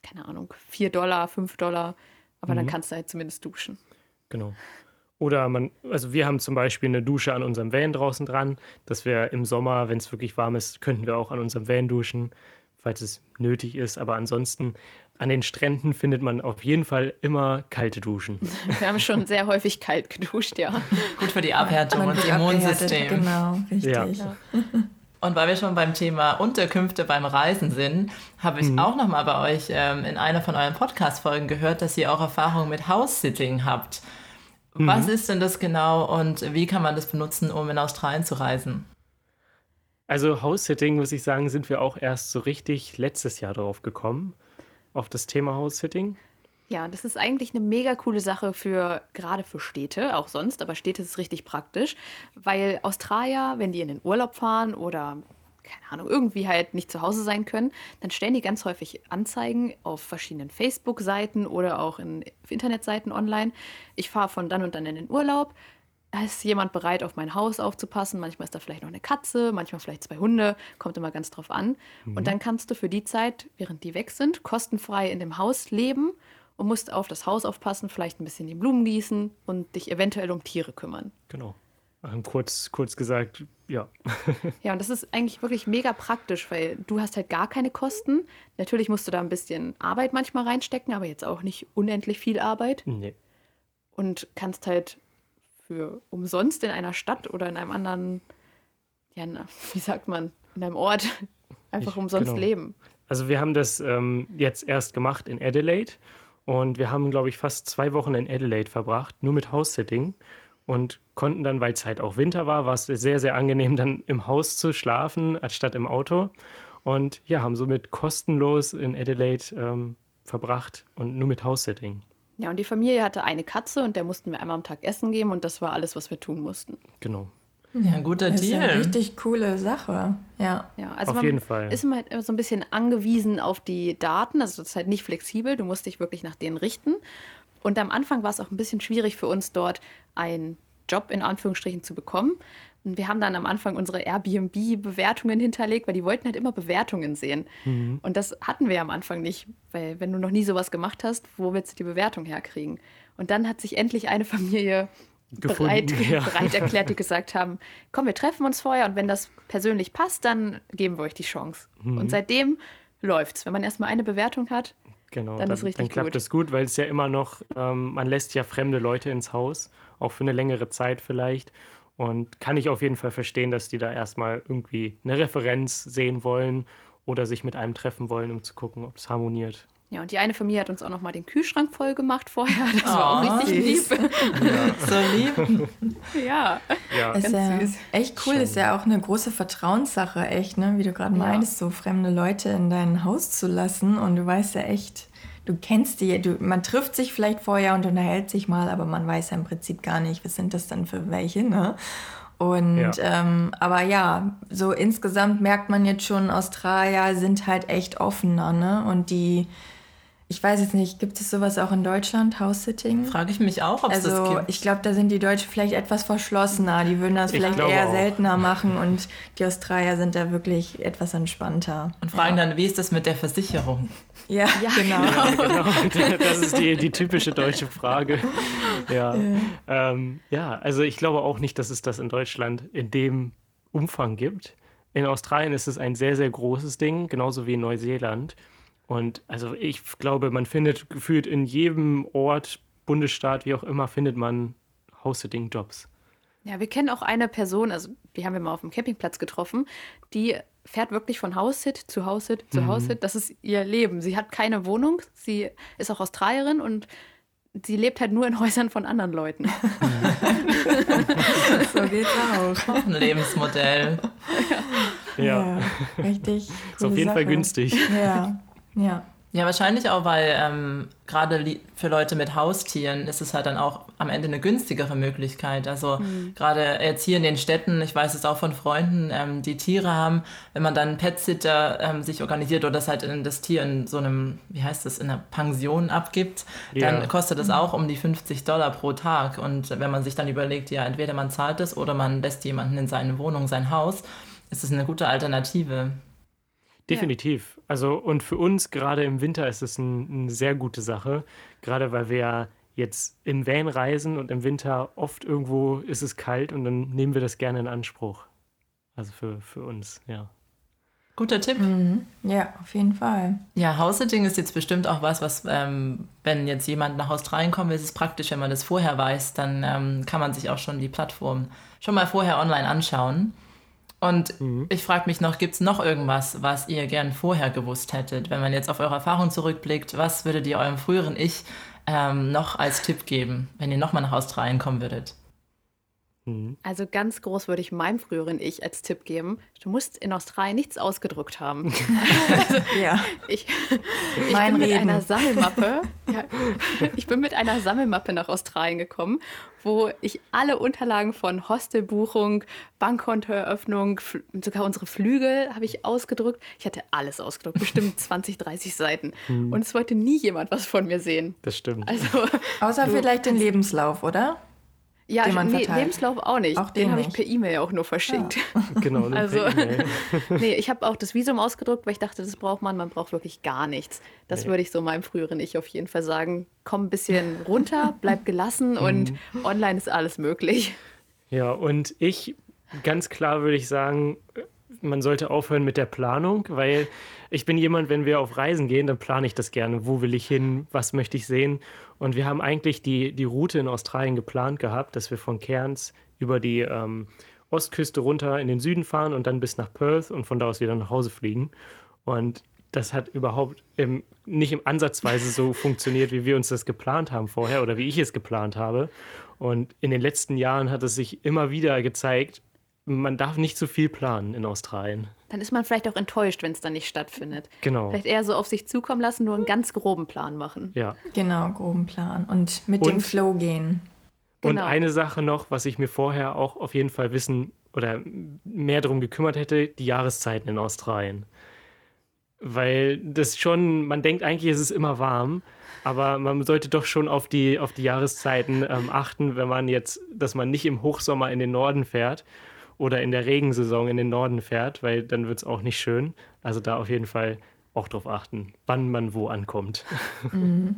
keine Ahnung, 4 Dollar, 5 Dollar. Aber dann kannst du halt zumindest duschen. Genau. Oder man, also wir haben zum Beispiel eine Dusche an unserem Van draußen dran, dass wir im Sommer, wenn es wirklich warm ist, könnten wir auch an unserem Van duschen, falls es nötig ist. Aber ansonsten an den Stränden findet man auf jeden Fall immer kalte Duschen. Wir haben schon sehr häufig kalt geduscht, ja. Gut für die Abhärtung und abgehärtet, Immunsystem. Genau, richtig. Ja. Und weil wir schon beim Thema Unterkünfte beim Reisen sind, habe ich auch noch mal bei euch ähm, in einer von euren Podcast-Folgen gehört, dass ihr auch Erfahrung mit House-Sitting habt. Was ist denn das genau und wie kann man das benutzen, um in Australien zu reisen? Also House-Sitting, muss ich sagen, sind wir auch erst so richtig letztes Jahr drauf gekommen, auf das Thema House-Sitting. Ja, das ist eigentlich eine mega coole Sache für gerade für Städte, auch sonst, aber Städte ist richtig praktisch, weil Australier, wenn die in den Urlaub fahren oder keine Ahnung, irgendwie halt nicht zu Hause sein können, dann stellen die ganz häufig Anzeigen auf verschiedenen Facebook-Seiten oder auch in Internetseiten online. Ich fahre von dann und dann in den Urlaub. Ist jemand bereit, auf mein Haus aufzupassen. Manchmal ist da vielleicht noch eine Katze, manchmal vielleicht zwei Hunde, kommt immer ganz drauf an. Und dann kannst du für die Zeit, während die weg sind, kostenfrei in dem Haus leben und musst auf das Haus aufpassen, vielleicht ein bisschen die Blumen gießen und dich eventuell um Tiere kümmern. Genau. Ähm, kurz, kurz gesagt, ja. Ja, und das ist eigentlich wirklich mega praktisch, weil du hast halt gar keine Kosten. Natürlich musst du da ein bisschen Arbeit manchmal reinstecken, aber jetzt auch nicht unendlich viel Arbeit. Nee. Und kannst halt für umsonst in einer Stadt oder in einem anderen, ja, wie sagt man, in einem Ort einfach Ich- umsonst genau. leben. Also wir haben das ähm, jetzt erst gemacht in Adelaide und wir haben, glaube ich, fast zwei Wochen in Adelaide verbracht, nur mit House-Sitting und konnten dann, weil es halt auch Winter war, war es sehr, sehr angenehm, dann im Haus zu schlafen, anstatt im Auto. Und ja, haben somit kostenlos in Adelaide ähm, verbracht und nur mit House-Sitting. Ja, und die Familie hatte eine Katze und der mussten wir einmal am Tag Essen geben und das war alles, was wir tun mussten. Genau. Ja, ein guter Das ist Deal. eine richtig coole Sache. Ja. Ja, also Auf man jeden Fall. ist immer so ein bisschen angewiesen auf die Daten. Also das ist halt nicht flexibel. Du musst dich wirklich nach denen richten. Und am Anfang war es auch ein bisschen schwierig für uns dort einen Job in Anführungsstrichen zu bekommen. Und wir haben dann am Anfang unsere Airbnb-Bewertungen hinterlegt, weil die wollten halt immer Bewertungen sehen. Und das hatten wir am Anfang nicht, weil wenn du noch nie sowas gemacht hast, wo willst du die Bewertung herkriegen? Und dann hat sich endlich eine Familie bereit, ja. bereit erklärt, die gesagt haben, komm, wir treffen uns vorher und wenn das persönlich passt, dann geben wir euch die Chance. Mhm. Und seitdem läuft's. Wenn man erstmal eine Bewertung hat, Genau, Dann dann, ist richtig dann klappt gut. es gut, weil es ja immer noch, ähm, man lässt ja fremde Leute ins Haus, auch für eine längere Zeit vielleicht. Und kann ich auf jeden Fall verstehen, dass die da erstmal irgendwie eine Referenz sehen wollen oder sich mit einem treffen wollen, um zu gucken, ob es harmoniert. Ja, und die eine Familie hat uns auch nochmal den Kühlschrank voll gemacht vorher. Das war auch Oh, richtig lieb. So lieb. ja. Ja, Ist Ganz ja süß. echt cool, ist ja auch eine große Vertrauenssache, echt, ne? Wie du gerade Ja. meinst, so fremde Leute in dein Haus zu lassen und du weißt ja echt, du kennst die, du, man trifft sich vielleicht vorher und unterhält sich mal, aber man weiß ja im Prinzip gar nicht, was sind das denn für welche, ne? Und Ja. ähm, aber ja, so insgesamt merkt man jetzt schon, Australier sind halt echt offener, ne? Und die, ich weiß jetzt nicht, gibt es sowas auch in Deutschland, House-Sitting? Frage ich mich auch, ob es das Also gibt. ich glaube, da sind die Deutschen vielleicht etwas verschlossener. Die würden das Ich vielleicht eher auch. seltener machen und die Australier sind da wirklich etwas entspannter. Und fragen dann, wie ist das mit der Versicherung? Ja, genau. genau. Das ist die, die typische deutsche Frage. Ja. Ähm, ja, also ich glaube auch nicht, dass es das in Deutschland in dem Umfang gibt. In Australien ist es ein sehr, sehr großes Ding, genauso wie in Neuseeland. Und also ich glaube, man findet gefühlt in jedem Ort, Bundesstaat, wie auch immer, findet man House-Sitting-Jobs. Ja, wir kennen auch eine Person, also die haben wir mal auf dem Campingplatz getroffen, die fährt wirklich von House-Sit zu House-Sit zu House-Sit. Das ist ihr Leben. Sie hat keine Wohnung, sie ist auch Australierin und sie lebt halt nur in Häusern von anderen Leuten. So geht's auch. Auch ein Lebensmodell. Ja, richtig. ist auf jeden Fall Sache. günstig. Ja, ja. Ja, wahrscheinlich auch, weil ähm, gerade für Leute mit Haustieren ist es halt dann auch am Ende eine günstigere Möglichkeit. Also gerade jetzt hier in den Städten, ich weiß es auch von Freunden, ähm, die Tiere haben, wenn man dann einen Pet-Sitter ähm, sich organisiert oder das halt in das Tier in so einem, wie heißt das, in einer Pension abgibt, dann Ja. kostet es auch um die 50 Dollar pro Tag. Und wenn man sich dann überlegt, ja, entweder man zahlt es oder man lässt jemanden in seine Wohnung, sein Haus, ist es eine gute Alternative. Definitiv. Also und für uns gerade im Winter ist es ein, eine sehr gute Sache, gerade weil wir ja jetzt im Van reisen und im Winter oft irgendwo ist es kalt und dann nehmen wir das gerne in Anspruch. Also für, für uns, ja. Guter Tipp. Ja, auf jeden Fall. Ja, House-Sitting ist jetzt bestimmt auch was, was, ähm, wenn jetzt jemand nach Australien kommt, ist es praktisch, wenn man das vorher weiß, dann ähm, kann man sich auch schon die Plattform schon mal vorher online anschauen. Und ich frage mich noch, gibt es noch irgendwas, was ihr gern vorher gewusst hättet? Wenn man jetzt auf eure Erfahrung zurückblickt, was würdet ihr eurem früheren Ich ähm, noch als Tipp geben, wenn ihr nochmal nach Australien kommen würdet? Mhm. Also ganz groß würde ich meinem früheren Ich als Tipp geben, du musst in Australien nichts ausgedruckt haben. Ja. Ich, ich Mein bin mit einer Sammelmappe, ja, ich bin mit einer Sammelmappe nach Australien gekommen, wo ich alle Unterlagen von Hostelbuchung, Bankkontoeröffnung, sogar unsere Flügel habe ich ausgedruckt. Ich hatte alles ausgedruckt, bestimmt 20, 30 Seiten. Und es wollte nie jemand was von mir sehen. Das stimmt. Also Außer vielleicht den Lebenslauf, oder? Ja, Den man nee, verteilt. Lebenslauf auch nicht. Auch den den habe ich per E-Mail auch nur verschickt. Genau, nur Also- per E-Mail. Nee, ich habe auch das Visum ausgedruckt, weil ich dachte, das braucht man. Man braucht wirklich gar nichts. Das Nee. würde ich so meinem früheren Ich auf jeden Fall sagen. Komm ein bisschen runter, bleib gelassen und Mhm. online ist alles möglich. Ja, und ich, ganz klar würde ich sagen, man sollte aufhören mit der Planung, weil ich bin jemand, wenn wir auf Reisen gehen, dann plane ich das gerne. Wo will ich hin? Was möchte ich sehen? Und wir haben eigentlich die, die Route in Australien geplant gehabt, dass wir von Cairns über die ähm, Ostküste runter in den Süden fahren und dann bis nach Perth und von da aus wieder nach Hause fliegen. Und das hat überhaupt im, nicht im Ansatzweise so funktioniert, wie wir uns das geplant haben vorher oder wie ich es geplant habe. Und in den letzten Jahren hat es sich immer wieder gezeigt, man darf nicht zu viel planen in Australien. Dann ist man vielleicht auch enttäuscht, wenn es dann nicht stattfindet. Genau. Vielleicht eher so auf sich zukommen lassen, nur einen ganz groben Plan machen. Ja. Genau, groben Plan. Und mit Und- dem Flow gehen. Und Genau. eine Sache noch, was ich mir vorher auch auf jeden Fall wissen oder mehr darum gekümmert hätte, die Jahreszeiten in Australien. Weil das schon, man denkt eigentlich, es ist immer warm, aber man sollte doch schon auf die, auf die Jahreszeiten ähm, achten, wenn man jetzt, dass man nicht im Hochsommer in den Norden fährt oder in der Regensaison in den Norden fährt, weil dann wird es auch nicht schön. Also da auf jeden Fall auch drauf achten, wann man wo ankommt.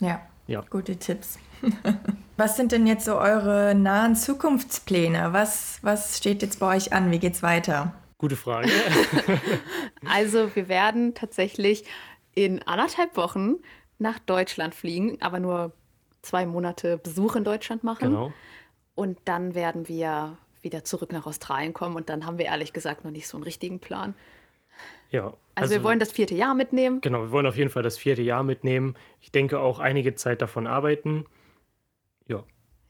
Ja, Ja. gute Tipps. was sind denn jetzt so eure nahen Zukunftspläne? Was, was steht jetzt bei euch an? Wie geht's weiter? Gute Frage. Also wir werden tatsächlich in anderthalb Wochen nach Deutschland fliegen, aber nur zwei Monate Besuch in Deutschland machen. genau. Und dann werden wir wieder zurück nach Australien kommen. Und dann haben wir ehrlich gesagt noch nicht so einen richtigen Plan. Ja. Also, wir wollen das vierte Jahr mitnehmen. Genau, wir wollen auf jeden Fall das vierte Jahr mitnehmen. Ich denke auch einige Zeit davon arbeiten. Ja,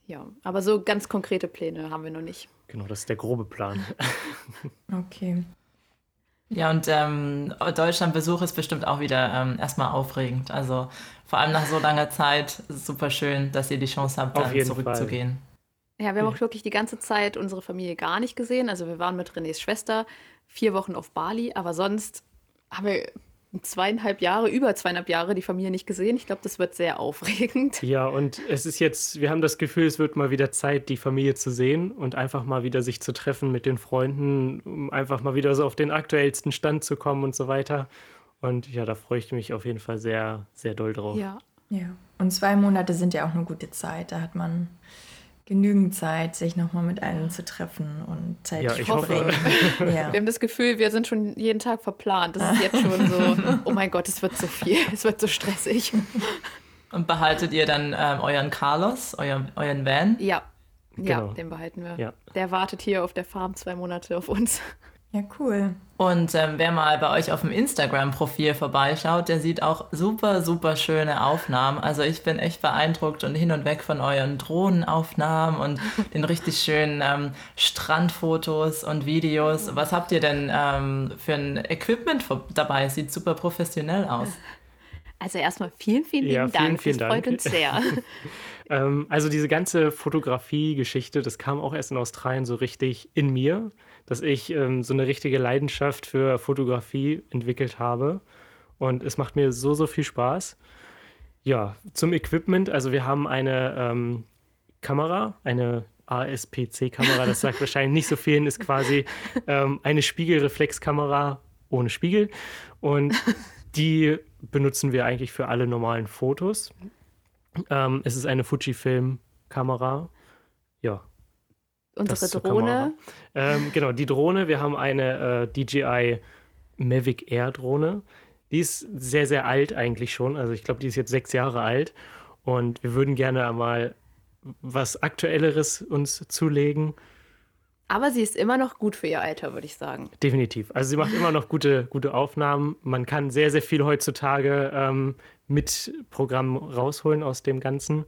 Ja, aber so ganz konkrete Pläne haben wir noch nicht. genau, das ist der grobe Plan. Okay. Ja, und ähm, Deutschlandbesuch ist bestimmt auch wieder ähm, erstmal aufregend. Also vor allem nach so langer Zeit ist es super schön, dass ihr die Chance habt, dann zurückzugehen. Ja, wir haben auch wirklich die ganze Zeit unsere Familie gar nicht gesehen. Also wir waren mit Renés Schwester vier Wochen auf Bali, aber sonst haben wir zweieinhalb Jahre, über zweieinhalb Jahre die Familie nicht gesehen. Ich glaube, das wird sehr aufregend. Ja, und es ist jetzt, wir haben das Gefühl, es wird mal wieder Zeit, die Familie zu sehen und einfach mal wieder sich zu treffen mit den Freunden, um einfach mal wieder so auf den aktuellsten Stand zu kommen und so weiter. Und ja, da freue ich mich auf jeden Fall sehr, sehr doll drauf. Ja. Ja. Und zwei Monate sind ja auch eine gute Zeit. Da hat man genügend Zeit, sich nochmal mit allen zu treffen und Zeit Ja, zu ich hoffe. verbringen. ja. Wir haben das Gefühl, wir sind schon jeden Tag verplant. Das ist jetzt schon so, oh mein Gott, es wird so viel, es wird so stressig. Und behaltet ihr dann ähm, euren Carlos, euren, euren Van? Ja, ja, Genau. den behalten wir. Ja. Der wartet hier auf der Farm zwei Monate auf uns. Ja, cool. Und ähm, wer mal bei euch auf dem Instagram-Profil vorbeischaut, der sieht auch super, super schöne Aufnahmen. Also ich bin echt beeindruckt und hin und weg von euren Drohnenaufnahmen und den richtig schönen ähm, Strandfotos und Videos. Was habt ihr denn ähm, für ein Equipment dabei? Sieht super professionell aus. Also erstmal vielen, vielen lieben Ja, vielen, Dank. vielen das freut Dank. uns sehr. Ähm, also diese ganze Fotografie-Geschichte, das kam auch erst in Australien so richtig in mir, dass ich ähm, so eine richtige Leidenschaft für Fotografie entwickelt habe. Und es macht mir so, so viel Spaß. Ja, zum Equipment, also wir haben eine ähm, Kamera, eine ASPC-Kamera, das sagt wahrscheinlich nicht so vielen, ist quasi ähm, eine Spiegelreflexkamera ohne Spiegel. Und die benutzen wir eigentlich für alle normalen Fotos. Ähm, es ist eine Fujifilm-Kamera. Ja, Unsere Drohne, ähm, genau, die Drohne. Wir haben eine äh, DJI Mavic Air Drohne. Die ist sehr, sehr alt eigentlich schon. Also ich glaube, die ist jetzt sechs Jahre alt. Und wir würden gerne einmal was Aktuelleres uns zulegen. aber sie ist immer noch gut für ihr Alter, würde ich sagen. Definitiv. Also sie macht immer noch gute, gute Aufnahmen. Man kann sehr, sehr viel heutzutage ähm, mit Programm rausholen aus dem Ganzen.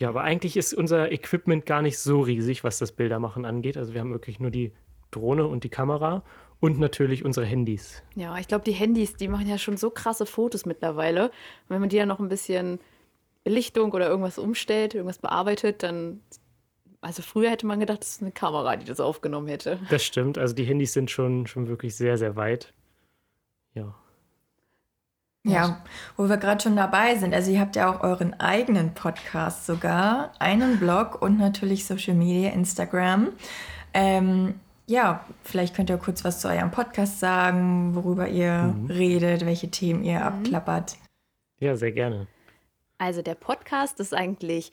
Ja, aber eigentlich ist unser Equipment gar nicht so riesig, was das Bildermachen angeht. Also wir haben wirklich nur die Drohne und die Kamera und natürlich unsere Handys. Ja, ich glaube, die Handys, die machen ja schon so krasse Fotos mittlerweile. Und wenn man die dann noch ein bisschen Belichtung oder irgendwas umstellt, irgendwas bearbeitet, dann. Also früher hätte man gedacht, das ist eine Kamera, die das aufgenommen hätte. Das stimmt. Also die Handys sind schon, schon wirklich sehr, sehr weit. Ja. Ja, wo wir gerade schon dabei sind. Also ihr habt ja auch euren eigenen Podcast sogar, einen Blog und natürlich Social Media, Instagram. Ähm, ja, vielleicht könnt ihr kurz was zu eurem Podcast sagen, worüber ihr redet, welche Themen ihr abklappert. Ja, sehr gerne. Also der Podcast ist eigentlich,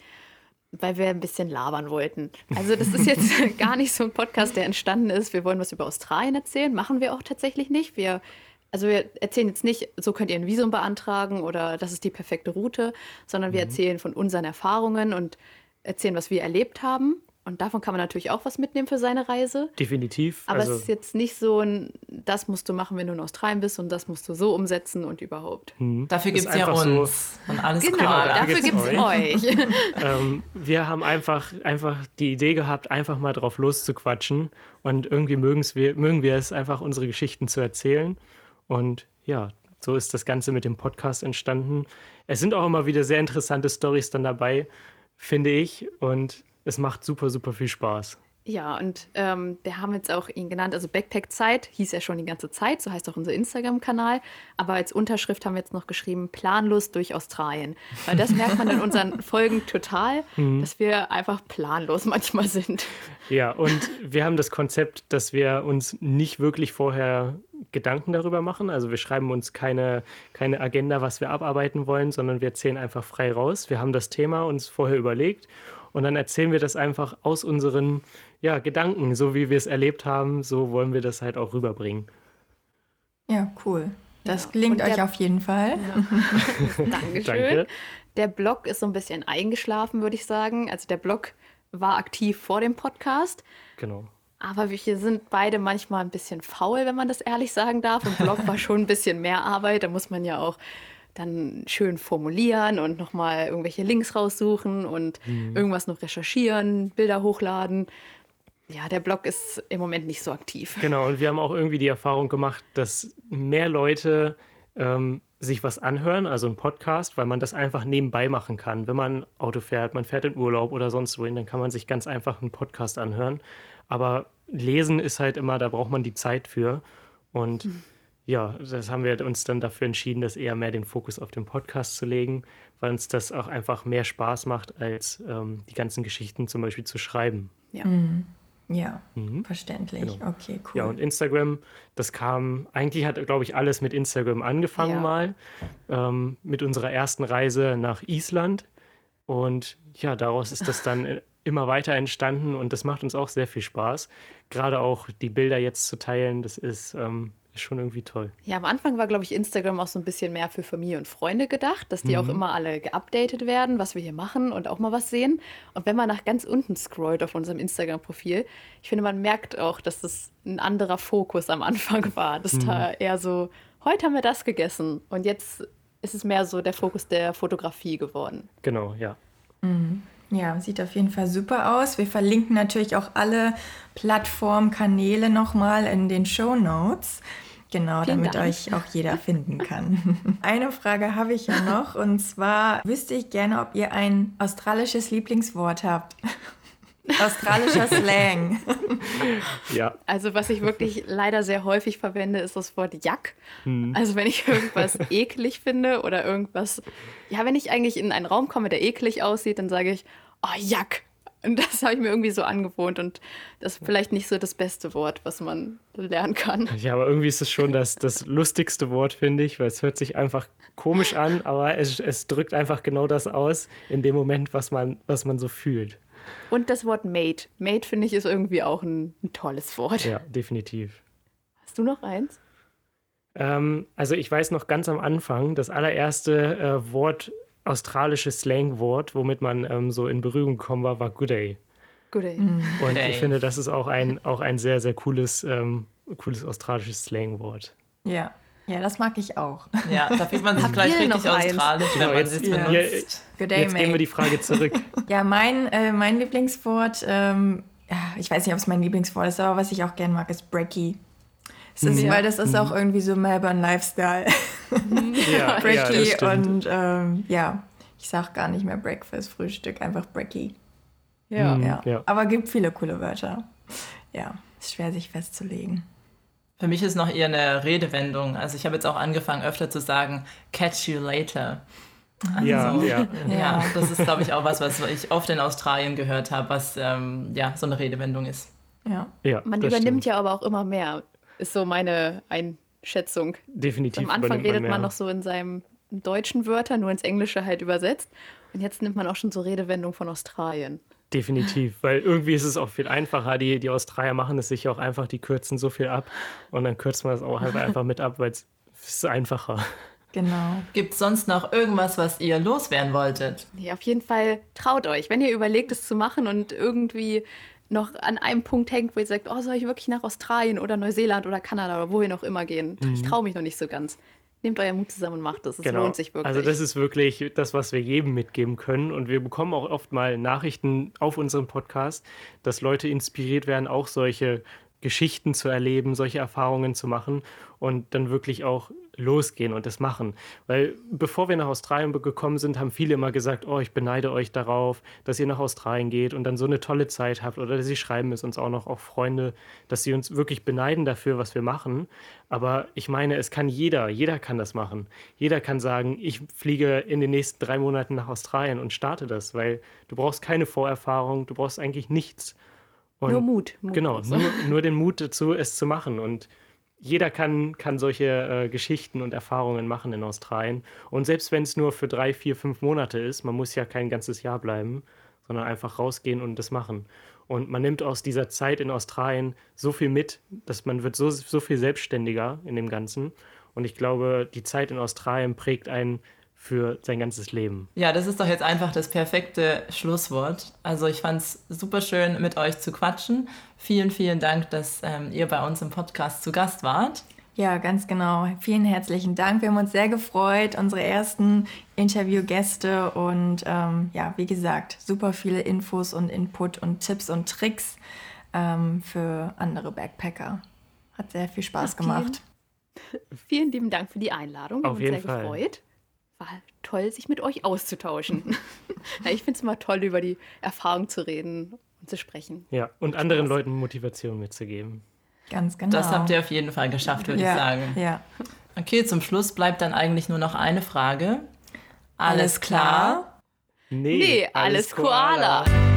weil wir ein bisschen labern wollten. Also das ist jetzt gar nicht so ein Podcast, der entstanden ist. Wir wollen was über Australien erzählen, machen wir auch tatsächlich nicht. Wir, also wir erzählen jetzt nicht, so könnt ihr ein Visum beantragen oder das ist die perfekte Route, sondern wir erzählen von unseren Erfahrungen und erzählen, was wir erlebt haben. Und davon kann man natürlich auch was mitnehmen für seine Reise. Definitiv. Aber also, es ist jetzt nicht so ein, das musst du machen, wenn du in Australien bist und das musst du so umsetzen und überhaupt. Dafür gibt es ja einfach so- uns und alles Genau, klar. dafür gibt es euch. ähm, wir haben einfach, einfach die Idee gehabt, einfach mal drauf loszuquatschen. Und irgendwie mögen wir es einfach, unsere Geschichten zu erzählen. Und ja, so ist das Ganze mit dem Podcast entstanden. Es sind auch immer wieder sehr interessante Stories dann dabei, finde ich. Und es macht super, super viel Spaß. Ja, und ähm, wir haben jetzt auch ihn genannt, also Backpack-Zeit hieß ja schon die ganze Zeit, so heißt auch unser Instagram-Kanal. Aber als Unterschrift haben wir jetzt noch geschrieben, planlos durch Australien. Weil das merkt man in unseren Folgen total, dass wir einfach planlos manchmal sind. Ja, und wir haben das Konzept, dass wir uns nicht wirklich vorher Gedanken darüber machen. Also wir schreiben uns keine, keine Agenda, was wir abarbeiten wollen, sondern wir erzählen einfach frei raus. Wir haben das Thema uns vorher überlegt und dann erzählen wir das einfach aus unseren ja, Gedanken. So wie wir es erlebt haben, so wollen wir das halt auch rüberbringen. Ja, cool. Das Ja, klingt und euch auf jeden Fall. Dankeschön. Danke. Der Blog ist so ein bisschen eingeschlafen, würde ich sagen. Also der Blog war aktiv vor dem Podcast. Genau. Aber wir sind beide manchmal ein bisschen faul, wenn man das ehrlich sagen darf. Und Blog war schon ein bisschen mehr Arbeit. Da muss man ja auch dann schön formulieren und nochmal irgendwelche Links raussuchen und irgendwas noch recherchieren, Bilder hochladen. Ja, der Blog ist im Moment nicht so aktiv. Genau, und wir haben auch irgendwie die Erfahrung gemacht, dass mehr Leute ähm, sich was anhören, also ein Podcast, weil man das einfach nebenbei machen kann. Wenn man Auto fährt, man fährt in Urlaub oder sonst wohin, dann kann man sich ganz einfach einen Podcast anhören. Aber lesen ist halt immer, da braucht man die Zeit für. Und ja, das haben wir uns dann dafür entschieden, das eher mehr den Fokus auf den Podcast zu legen, weil uns das auch einfach mehr Spaß macht, als ähm, die ganzen Geschichten zum Beispiel zu schreiben. Ja. Ja, verständlich. Genau. Okay, cool. Ja, und Instagram, das kam, eigentlich hat, glaube ich, alles mit Instagram angefangen Ja. mal, ähm, mit unserer ersten Reise nach Island. Und ja, daraus ist das dann äh, immer weiter entstanden und das macht uns auch sehr viel Spaß. Gerade auch die Bilder jetzt zu teilen, das ist, ähm, ist schon irgendwie toll. Ja, am Anfang war, glaube ich, Instagram auch so ein bisschen mehr für Familie und Freunde gedacht, dass die Mhm. auch immer alle geupdatet werden, was wir hier machen und auch mal was sehen. Und wenn man nach ganz unten scrollt auf unserem Instagram-Profil, ich finde, man merkt auch, dass das ein anderer Fokus am Anfang war. Dass da Mhm. eher so, heute haben wir das gegessen und jetzt ist es mehr so der Fokus der Fotografie geworden. Genau, ja. Ja, sieht auf jeden Fall super aus. Wir verlinken natürlich auch alle Plattformkanäle nochmal in den Show Notes. Genau, Vielen damit Dank. euch auch jeder finden kann. Eine Frage habe ich ja noch und zwar wüsste ich gerne, ob ihr ein australisches Lieblingswort habt. Australischer Slang. Ja, Also was ich wirklich leider sehr häufig verwende, ist das Wort Jack. Hm. Also wenn ich irgendwas eklig finde oder irgendwas, ja, wenn ich eigentlich in einen Raum komme, der eklig aussieht, dann sage ich, oh, Jack. Und das habe ich mir irgendwie so angewohnt und das ist vielleicht nicht so das beste Wort, was man lernen kann. ja, aber irgendwie ist es schon das, das lustigste Wort, finde ich, weil es hört sich einfach komisch an, aber es, es drückt einfach genau das aus in dem Moment, was man, was man so fühlt. Und das Wort Mate. Mate finde ich ist irgendwie auch ein, ein tolles Wort. Ja, definitiv. Hast du noch eins? Ähm, also ich weiß noch ganz am Anfang, das allererste äh, Wort, australische Slangwort, womit man ähm, so in Berührung gekommen war, war Good Day. Good day. Und Day. ich finde, das ist auch ein, auch ein sehr, sehr cooles, ähm, cooles australisches Slangwort. Ja. Ja, das mag ich auch. Ja, da fühlt man sich gleich richtig australisch, wenn Genau, man jetzt- es Ja. benutzt. Good day, Jetzt gehen wir mate. die Frage zurück. Ja, mein, äh, mein Lieblingswort, ähm, ja, ich weiß nicht, ob es mein Lieblingswort ist, aber was ich auch gerne mag, ist Brecky. Es ist, Ja. Weil das ist auch irgendwie so Melbourne Lifestyle. ja, Brecky ja, und ähm, ja, ich sag gar nicht mehr Breakfast, Frühstück, einfach Brecky. Ja. Mhm. Ja. Ja. Aber gibt viele coole Wörter. Ja, ist schwer sich festzulegen. Für mich ist noch eher eine Redewendung. Also ich habe jetzt auch angefangen, öfter zu sagen, catch you later. ja, Also, ja. Ja, das ist, glaube ich, auch was, was ich oft in Australien gehört habe, was ähm, ja so eine Redewendung ist. Ja. ja Man übernimmt stimmt. ja aber auch immer mehr, ist so meine Einschätzung. Definitiv. Am Anfang redet man mehr. noch so in seinem deutschen Wörter, nur ins Englische halt übersetzt. Und jetzt nimmt man auch schon so Redewendungen von Australien. Definitiv, weil irgendwie ist es auch viel einfacher. Die, die Australier machen es sich auch einfach, die kürzen so viel ab und dann kürzt man es auch einfach, einfach mit ab, weil es ist einfacher. Genau. Gibt es sonst noch irgendwas, was ihr loswerden wolltet? Nee, auf jeden Fall traut euch, wenn ihr überlegt, es zu machen und irgendwie noch an einem Punkt hängt, wo ihr sagt, oh, soll ich wirklich nach Australien oder Neuseeland oder Kanada oder wohin auch immer gehen? Mhm. Ich traue mich noch nicht so ganz. Nehmt euer Mut zusammen und macht das. Es genau. lohnt sich wirklich. Also das ist wirklich das, was wir jedem mitgeben können. Und wir bekommen auch oft mal Nachrichten auf unserem Podcast, dass Leute inspiriert werden, auch solche Geschichten zu erleben, solche Erfahrungen zu machen und dann wirklich auch losgehen und das machen. Weil bevor wir nach Australien gekommen sind, haben viele immer gesagt, oh, ich beneide euch darauf, dass ihr nach Australien geht und dann so eine tolle Zeit habt. Oder sie schreiben es uns auch noch, auch Freunde, dass sie uns wirklich beneiden dafür, was wir machen. Aber ich meine, es kann jeder, jeder kann das machen. Jeder kann sagen, ich fliege in den nächsten drei Monaten nach Australien und starte das, weil du brauchst keine Vorerfahrung, du brauchst eigentlich nichts. Und nur Mut. Mut genau, nur, nur den Mut dazu, es zu machen. Und jeder kann, kann solche äh, Geschichten und Erfahrungen machen in Australien. Und selbst wenn es nur für drei, vier, fünf Monate ist, man muss ja kein ganzes Jahr bleiben, sondern einfach rausgehen und das machen. Und man nimmt aus dieser Zeit in Australien so viel mit, dass man wird so, so viel selbstständiger in dem Ganzen. Und ich glaube, die Zeit in Australien prägt einen für sein ganzes Leben. Ja, das ist doch jetzt einfach das perfekte Schlusswort. Also ich fand es super schön, mit euch zu quatschen. Vielen, vielen Dank, dass ähm, ihr bei uns im Podcast zu Gast wart. Ja, ganz genau. Vielen herzlichen Dank. Wir haben uns sehr gefreut, unsere ersten Interviewgäste und ähm, ja, wie gesagt, super viele Infos und Input und Tipps und Tricks ähm, für andere Backpacker. Hat sehr viel Spaß Ach, gemacht. Vielen lieben Dank für die Einladung. Wir Auf haben uns sehr Fall. gefreut war toll, sich mit euch auszutauschen. ja, ich finde es immer toll, über die Erfahrung zu reden und zu sprechen. Ja, und Spaß. anderen Leuten Motivation mitzugeben. Ganz genau. Das habt ihr auf jeden Fall geschafft, würde ja, ich sagen. Ja. Okay, zum Schluss bleibt dann eigentlich nur noch eine Frage. Alles klar? Nee, nee alles, alles Koala. Koala.